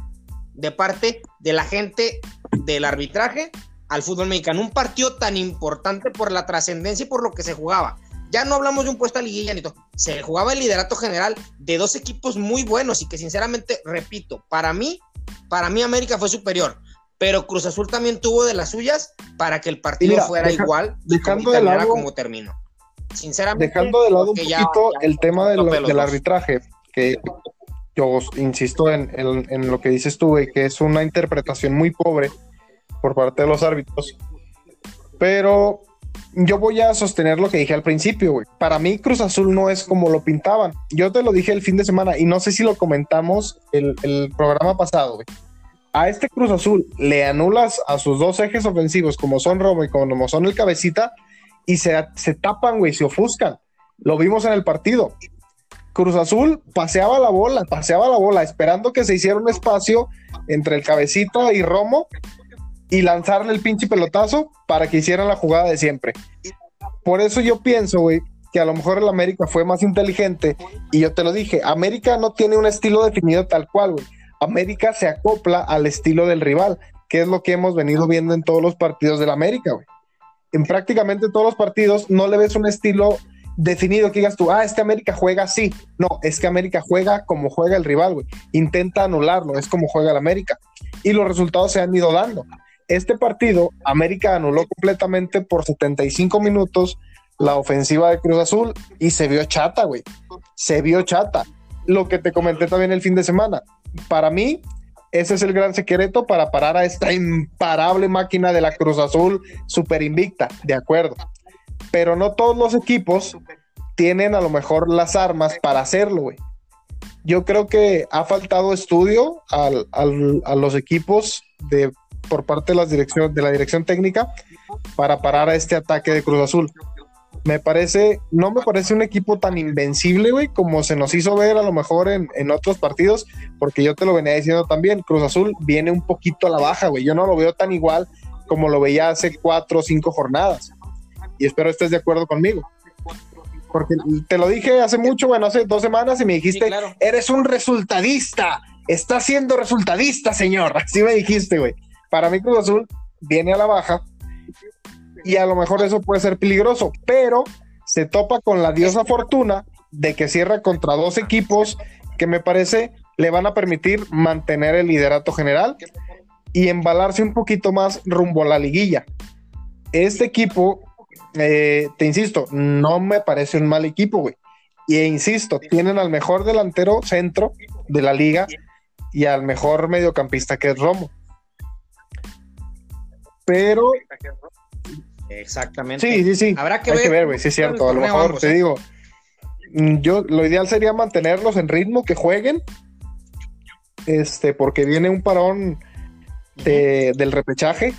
Speaker 1: de parte de la gente del arbitraje al fútbol mexicano. Un partido tan importante por la trascendencia y por lo que se jugaba. Ya no hablamos de un puesto a liguilla ni todo. Se jugaba el liderato general de dos equipos muy buenos y que sinceramente, repito, para mí, para mí América fue superior. Pero Cruz Azul también tuvo de las suyas para que el partido fuera igual
Speaker 3: dejando de lado,
Speaker 1: como terminó. Sinceramente.
Speaker 3: Dejando de lado un poquito el tema del arbitraje, que yo insisto en, lo que dices tú, güey, que es una interpretación muy pobre por parte de los árbitros. Pero yo voy a sostener lo que dije al principio, güey. Para mí, Cruz Azul no es como lo pintaban. Yo te lo dije el fin de semana y no sé si lo comentamos el, el programa pasado, güey. A este Cruz Azul le anulas a sus dos ejes ofensivos, como son Romo y como son el Cabecita, y se, se tapan, güey, se ofuscan. Lo vimos en el partido. Cruz Azul paseaba la bola, paseaba la bola, esperando que se hiciera un espacio entre el cabecita y Romo y lanzarle el pinche pelotazo para que hicieran la jugada de siempre. Por eso yo pienso, güey, que a lo mejor el América fue más inteligente y yo te lo dije, América no tiene un estilo definido tal cual, güey. América se acopla al estilo del rival, que es lo que hemos venido viendo en todos los partidos del América, güey en prácticamente todos los partidos no le ves un estilo definido que digas tú, ah, este América juega así. No, es que América juega como juega el rival, güey. Intenta anularlo, es como juega el América. Y los resultados se han ido dando. Este partido, América anuló completamente por 75 minutos la ofensiva de Cruz Azul y se vio chata, güey. Se vio chata. Lo que te comenté también el fin de semana. Para mí, ese es el gran secreto para parar a esta imparable máquina de la Cruz Azul super invicta, de acuerdo. Pero no todos los equipos tienen a lo mejor las armas para hacerlo, güey. Yo creo que ha faltado estudio a los equipos de, por parte de, las de la dirección técnica para parar a este ataque de Cruz Azul me parece, no me parece un equipo tan invencible, güey, como se nos hizo ver a lo mejor en, otros partidos, porque yo te lo venía diciendo también, Cruz Azul viene un poquito a la baja, güey, yo no lo veo tan igual como lo veía hace cuatro o cinco jornadas, y espero estés de acuerdo conmigo. Porque te lo dije hace mucho, bueno, hace dos semanas y me dijiste, eres un resultadista, estás siendo resultadista, señor, así me dijiste, güey. Para mí Cruz Azul viene a la baja, y a lo mejor eso puede ser peligroso, pero se topa con la diosa fortuna de que cierra contra dos equipos que me parece le van a permitir mantener el liderato general y embalarse un poquito más rumbo a la liguilla. Este equipo, eh, te insisto, no me parece un mal equipo, güey. Y insisto, tienen al mejor delantero centro de la liga y al mejor mediocampista que es Romo. Pero
Speaker 1: Exactamente.
Speaker 3: Sí, sí, sí.
Speaker 1: Habrá que ver. güey,
Speaker 3: sí es cierto. A lo mejor te ¿eh? digo, mm, yo lo ideal sería mantenerlos en ritmo, que jueguen, este, porque viene un parón del repechaje,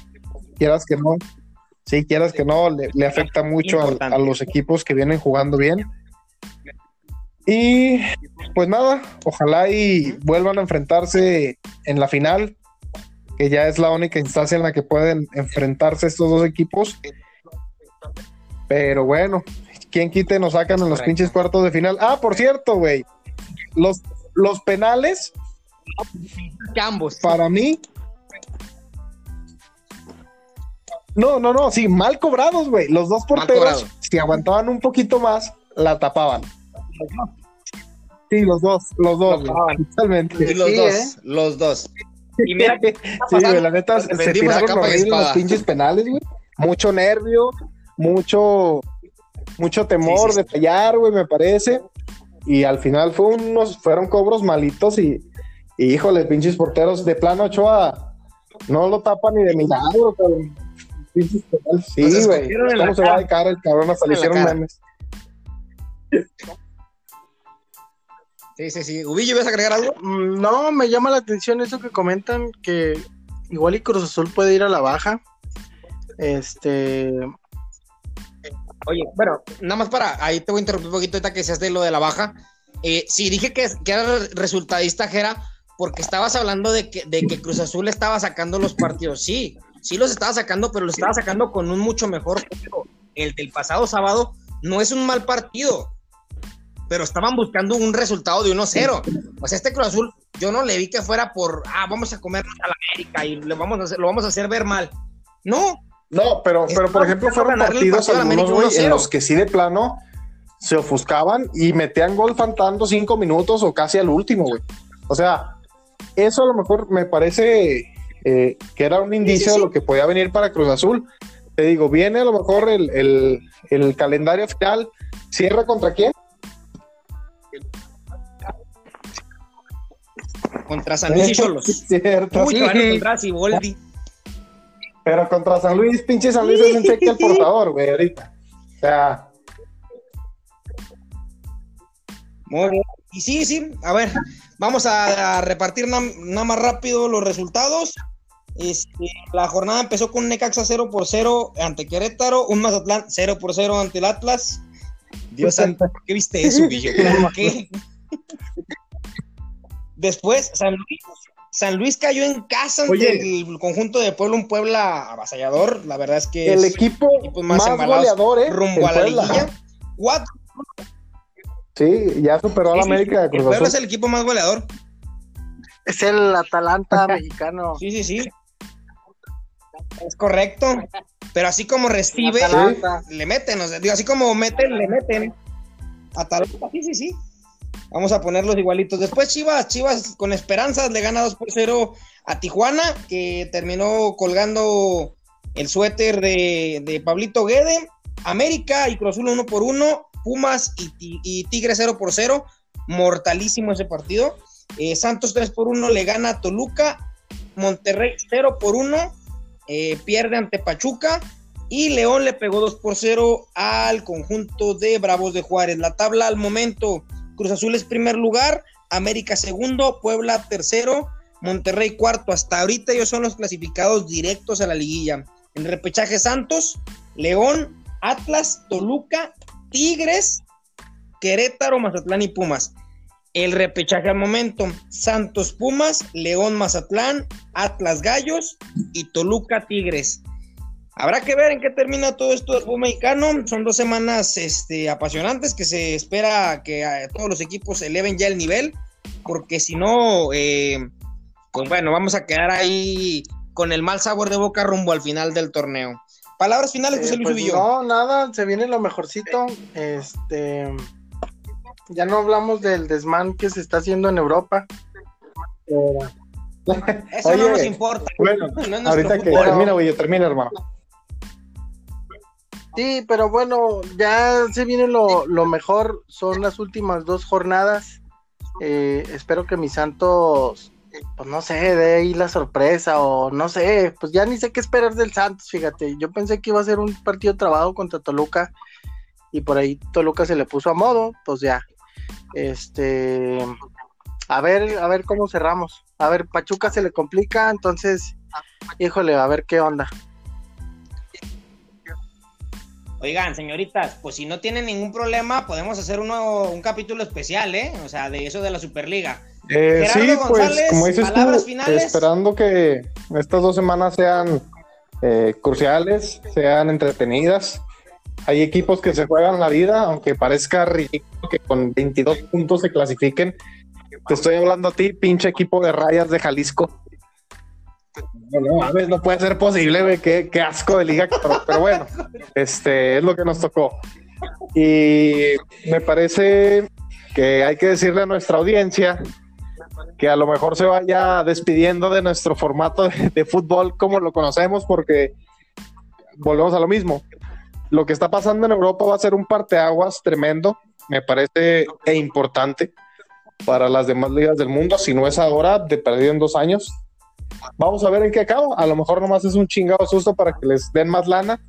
Speaker 3: quieras que no, sí, quieras que no, le, afecta mucho a, los equipos que vienen jugando bien. Y pues nada, ojalá y vuelvan a enfrentarse en la final, que ya es la única instancia en la que pueden enfrentarse estos dos equipos. Pero bueno, ¿quién quite nos sacan en los pinches cuartos de final? Ah, por cierto, güey. Los, los penales.
Speaker 1: Ambos.
Speaker 3: Para mí. No, no, no, sí, mal cobrados, güey. Los dos porteros, si aguantaban un poquito más, la tapaban. Sí, los dos, los dos,
Speaker 1: totalmente. los dos, ¿eh? los dos.
Speaker 3: Y mira que, sí, la neta, se tiraron los pinches penales, güey. Mucho nervio, mucho, mucho temor de fallar, güey, me parece. Y al final fue unos, fueron cobros malitos y, híjole, pinches porteros de plano Ochoa no lo tapan ni de milagro, cabrón. Sí, güey. ¿Cómo se va de cara el cabrón? Hasta le hicieron memes.
Speaker 1: Sí, sí, sí. Ubillo, ¿vas a agregar algo?
Speaker 2: Mm, no, me llama la atención eso que comentan, que igual y Cruz Azul puede ir a la baja. Este,
Speaker 1: Oye, bueno, nada más para, ahí te voy a interrumpir un poquito ahorita que seas de lo de la baja. Eh, sí, dije que, que era resultadista, Jera, porque estabas hablando de que, de que Cruz Azul estaba sacando los partidos. Sí, sí los estaba sacando, pero los estaba sacando con un mucho mejor juego. El del pasado sábado no es un mal partido, pero estaban buscando un resultado de 1-0. O sea, este Cruz Azul, yo no le vi que fuera por, ah, vamos a comer a la América y le vamos a hacer, lo vamos a hacer ver mal. No,
Speaker 3: no, pero, pero por ejemplo, fueron partidos algunos, en los que sí de plano se ofuscaban y metían gol faltando cinco minutos o casi al último, güey. O sea, eso a lo mejor me parece eh, que era un indicio de lo que podía venir para Cruz Azul. Te digo, viene a lo mejor el, calendario final. ¿Cierra contra quién?
Speaker 1: Contra San Luis y Cholos.
Speaker 3: Cierto.
Speaker 1: Uy, contra Ciboldi.
Speaker 3: Pero contra San Luis, pinche San Luis es un cheque al portador, güey, ahorita. O sea.
Speaker 1: Muy bien. Y sí, sí, a ver, vamos a, repartir nada más rápido los resultados. Este, la jornada empezó con un Necaxa 0 por 0 ante Querétaro, un Mazatlán 0 por 0 ante el Atlas. Dios santo, ¿por qué viste eso, qué? Después, San Luis San Luis cayó en casa ante el conjunto de Puebla, un Puebla avasallador. La verdad es que
Speaker 3: el equipo, más, goleador, ¿eh?
Speaker 1: rumbo a la liguilla. Cuatro.
Speaker 3: Sí, ya superó a la América de
Speaker 1: Cruz Puebla es el equipo más goleador.
Speaker 2: Es el Atalanta mexicano.
Speaker 1: Sí, sí, sí. Es correcto. Pero así como recibe, le meten. O sea, digo, así como meten, le meten. Atalanta, sí, sí, sí. Vamos a ponerlos igualitos. Después Chivas, Chivas con esperanzas le gana 2 por 0 a Tijuana, que terminó colgando el suéter de, Pablito Guede. América y Cruz 1 por 1. Pumas y, Tigre 0 por 0. Mortalísimo ese partido. Eh, Santos 3 por 1 le gana a Toluca. Monterrey 0 por 1. Eh, pierde ante Pachuca. Y León le pegó 2 por 0 al conjunto de Bravos de Juárez. La tabla al momento, Cruz Azul es primer lugar, América segundo, Puebla tercero, Monterrey cuarto. Hasta ahorita ellos son los clasificados directos a la liguilla. El repechaje Santos, León, Atlas, Toluca, Tigres, Querétaro, Mazatlán y Pumas. El repechaje al momento, Santos Pumas, León Mazatlán, Atlas Gallos y Toluca Tigres. Habrá que ver en qué termina todo esto del fútbol mexicano. Son dos semanas este, apasionantes que se espera que eh, todos los equipos eleven ya el nivel, porque si no, eh, pues bueno, vamos a quedar ahí con el mal sabor de boca rumbo al final del torneo. Palabras finales, José Luis
Speaker 2: pues No, nada, se viene lo mejorcito. Este, ya no hablamos del desmán que se está haciendo en Europa.
Speaker 1: Eso no nos importa.
Speaker 3: Bueno, ahorita que termina, güey, termina, hermano.
Speaker 2: Sí, pero bueno, ya se viene lo, mejor, son las últimas dos jornadas. Eh, espero que mis Santos, pues no sé, de ahí la sorpresa o no sé, pues ya ni sé qué esperar del Santos, fíjate. Yo pensé que iba a ser un partido trabado contra Toluca y por ahí Toluca se le puso a modo, pues ya. Este, a ver, a ver cómo cerramos. A ver, Pachuca se le complica, entonces, híjole, a ver qué onda.
Speaker 1: Oigan, señoritas, pues si no tienen ningún problema, podemos hacer uno, un capítulo especial, ¿eh? O sea, de eso de la Superliga.
Speaker 3: Eh, sí, pues como dices tú, esperando que estas dos semanas sean eh, cruciales, sean entretenidas. Hay equipos que se juegan la vida, aunque parezca ridículo que con 22 puntos se clasifiquen. Te estoy hablando a ti, pinche equipo de rayas de Jalisco. No, no, no puede ser posible, güey. Qué, asco de liga. Pero, bueno, este es lo que nos tocó. Y me parece que hay que decirle a nuestra audiencia que a lo mejor se vaya despidiendo de nuestro formato de, fútbol como lo conocemos, porque volvemos a lo mismo. Lo que está pasando en Europa va a ser un parteaguas tremendo, me parece e importante para las demás ligas del mundo. Si no es ahora, de perdido en dos años, Vamos a ver en qué acabo. A lo mejor nomás es un chingado susto para que les den más lana.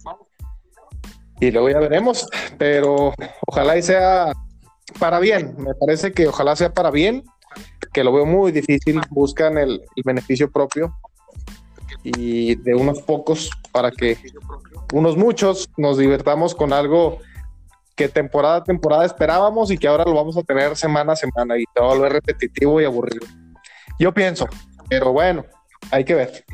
Speaker 3: Y luego ya veremos. Pero ojalá y sea para bien. Me parece que ojalá sea para bien. Que lo veo muy difícil. Buscan el, beneficio propio. Y de unos pocos para que unos muchos nos divertamos con algo que temporada a temporada esperábamos y que ahora lo vamos a tener semana a semana y va a volver repetitivo y aburrido. Yo pienso, pero bueno, hay que ver.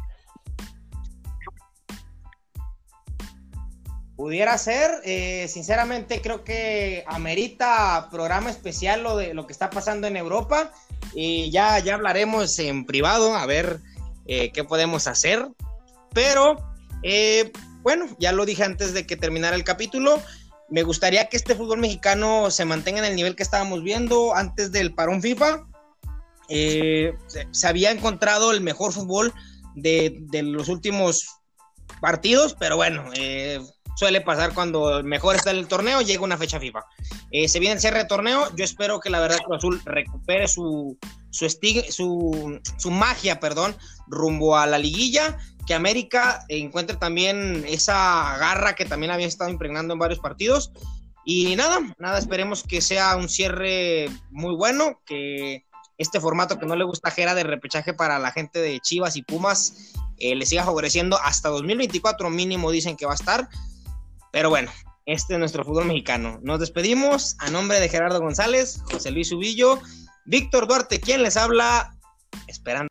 Speaker 1: Pudiera ser, eh, sinceramente creo que amerita programa especial lo de lo que está pasando en Europa y ya, ya hablaremos en privado a ver eh, qué podemos hacer. Pero eh, bueno, ya lo dije antes de que terminara el capítulo. Me gustaría que este fútbol mexicano se mantenga en el nivel que estábamos viendo antes del parón FIFA. Eh, se, había encontrado el mejor fútbol de, los últimos partidos, pero bueno, eh, suele pasar cuando mejor está el torneo, llega una fecha FIFA. Eh, se viene el cierre de torneo, yo espero que la verdad Cruz Azul recupere su, su, su, su magia, perdón, rumbo a la liguilla, que América encuentre también esa garra que también había estado impregnando en varios partidos. Y nada, nada, esperemos que sea un cierre muy bueno, que este formato que no le gusta Jera de repechaje para la gente de Chivas y Pumas eh, le siga favoreciendo hasta 2024 mínimo dicen que va a estar. Pero bueno, este es nuestro fútbol mexicano. Nos despedimos a nombre de Gerardo González, José Luis Ubillo, Víctor Duarte, quien les habla, esperando.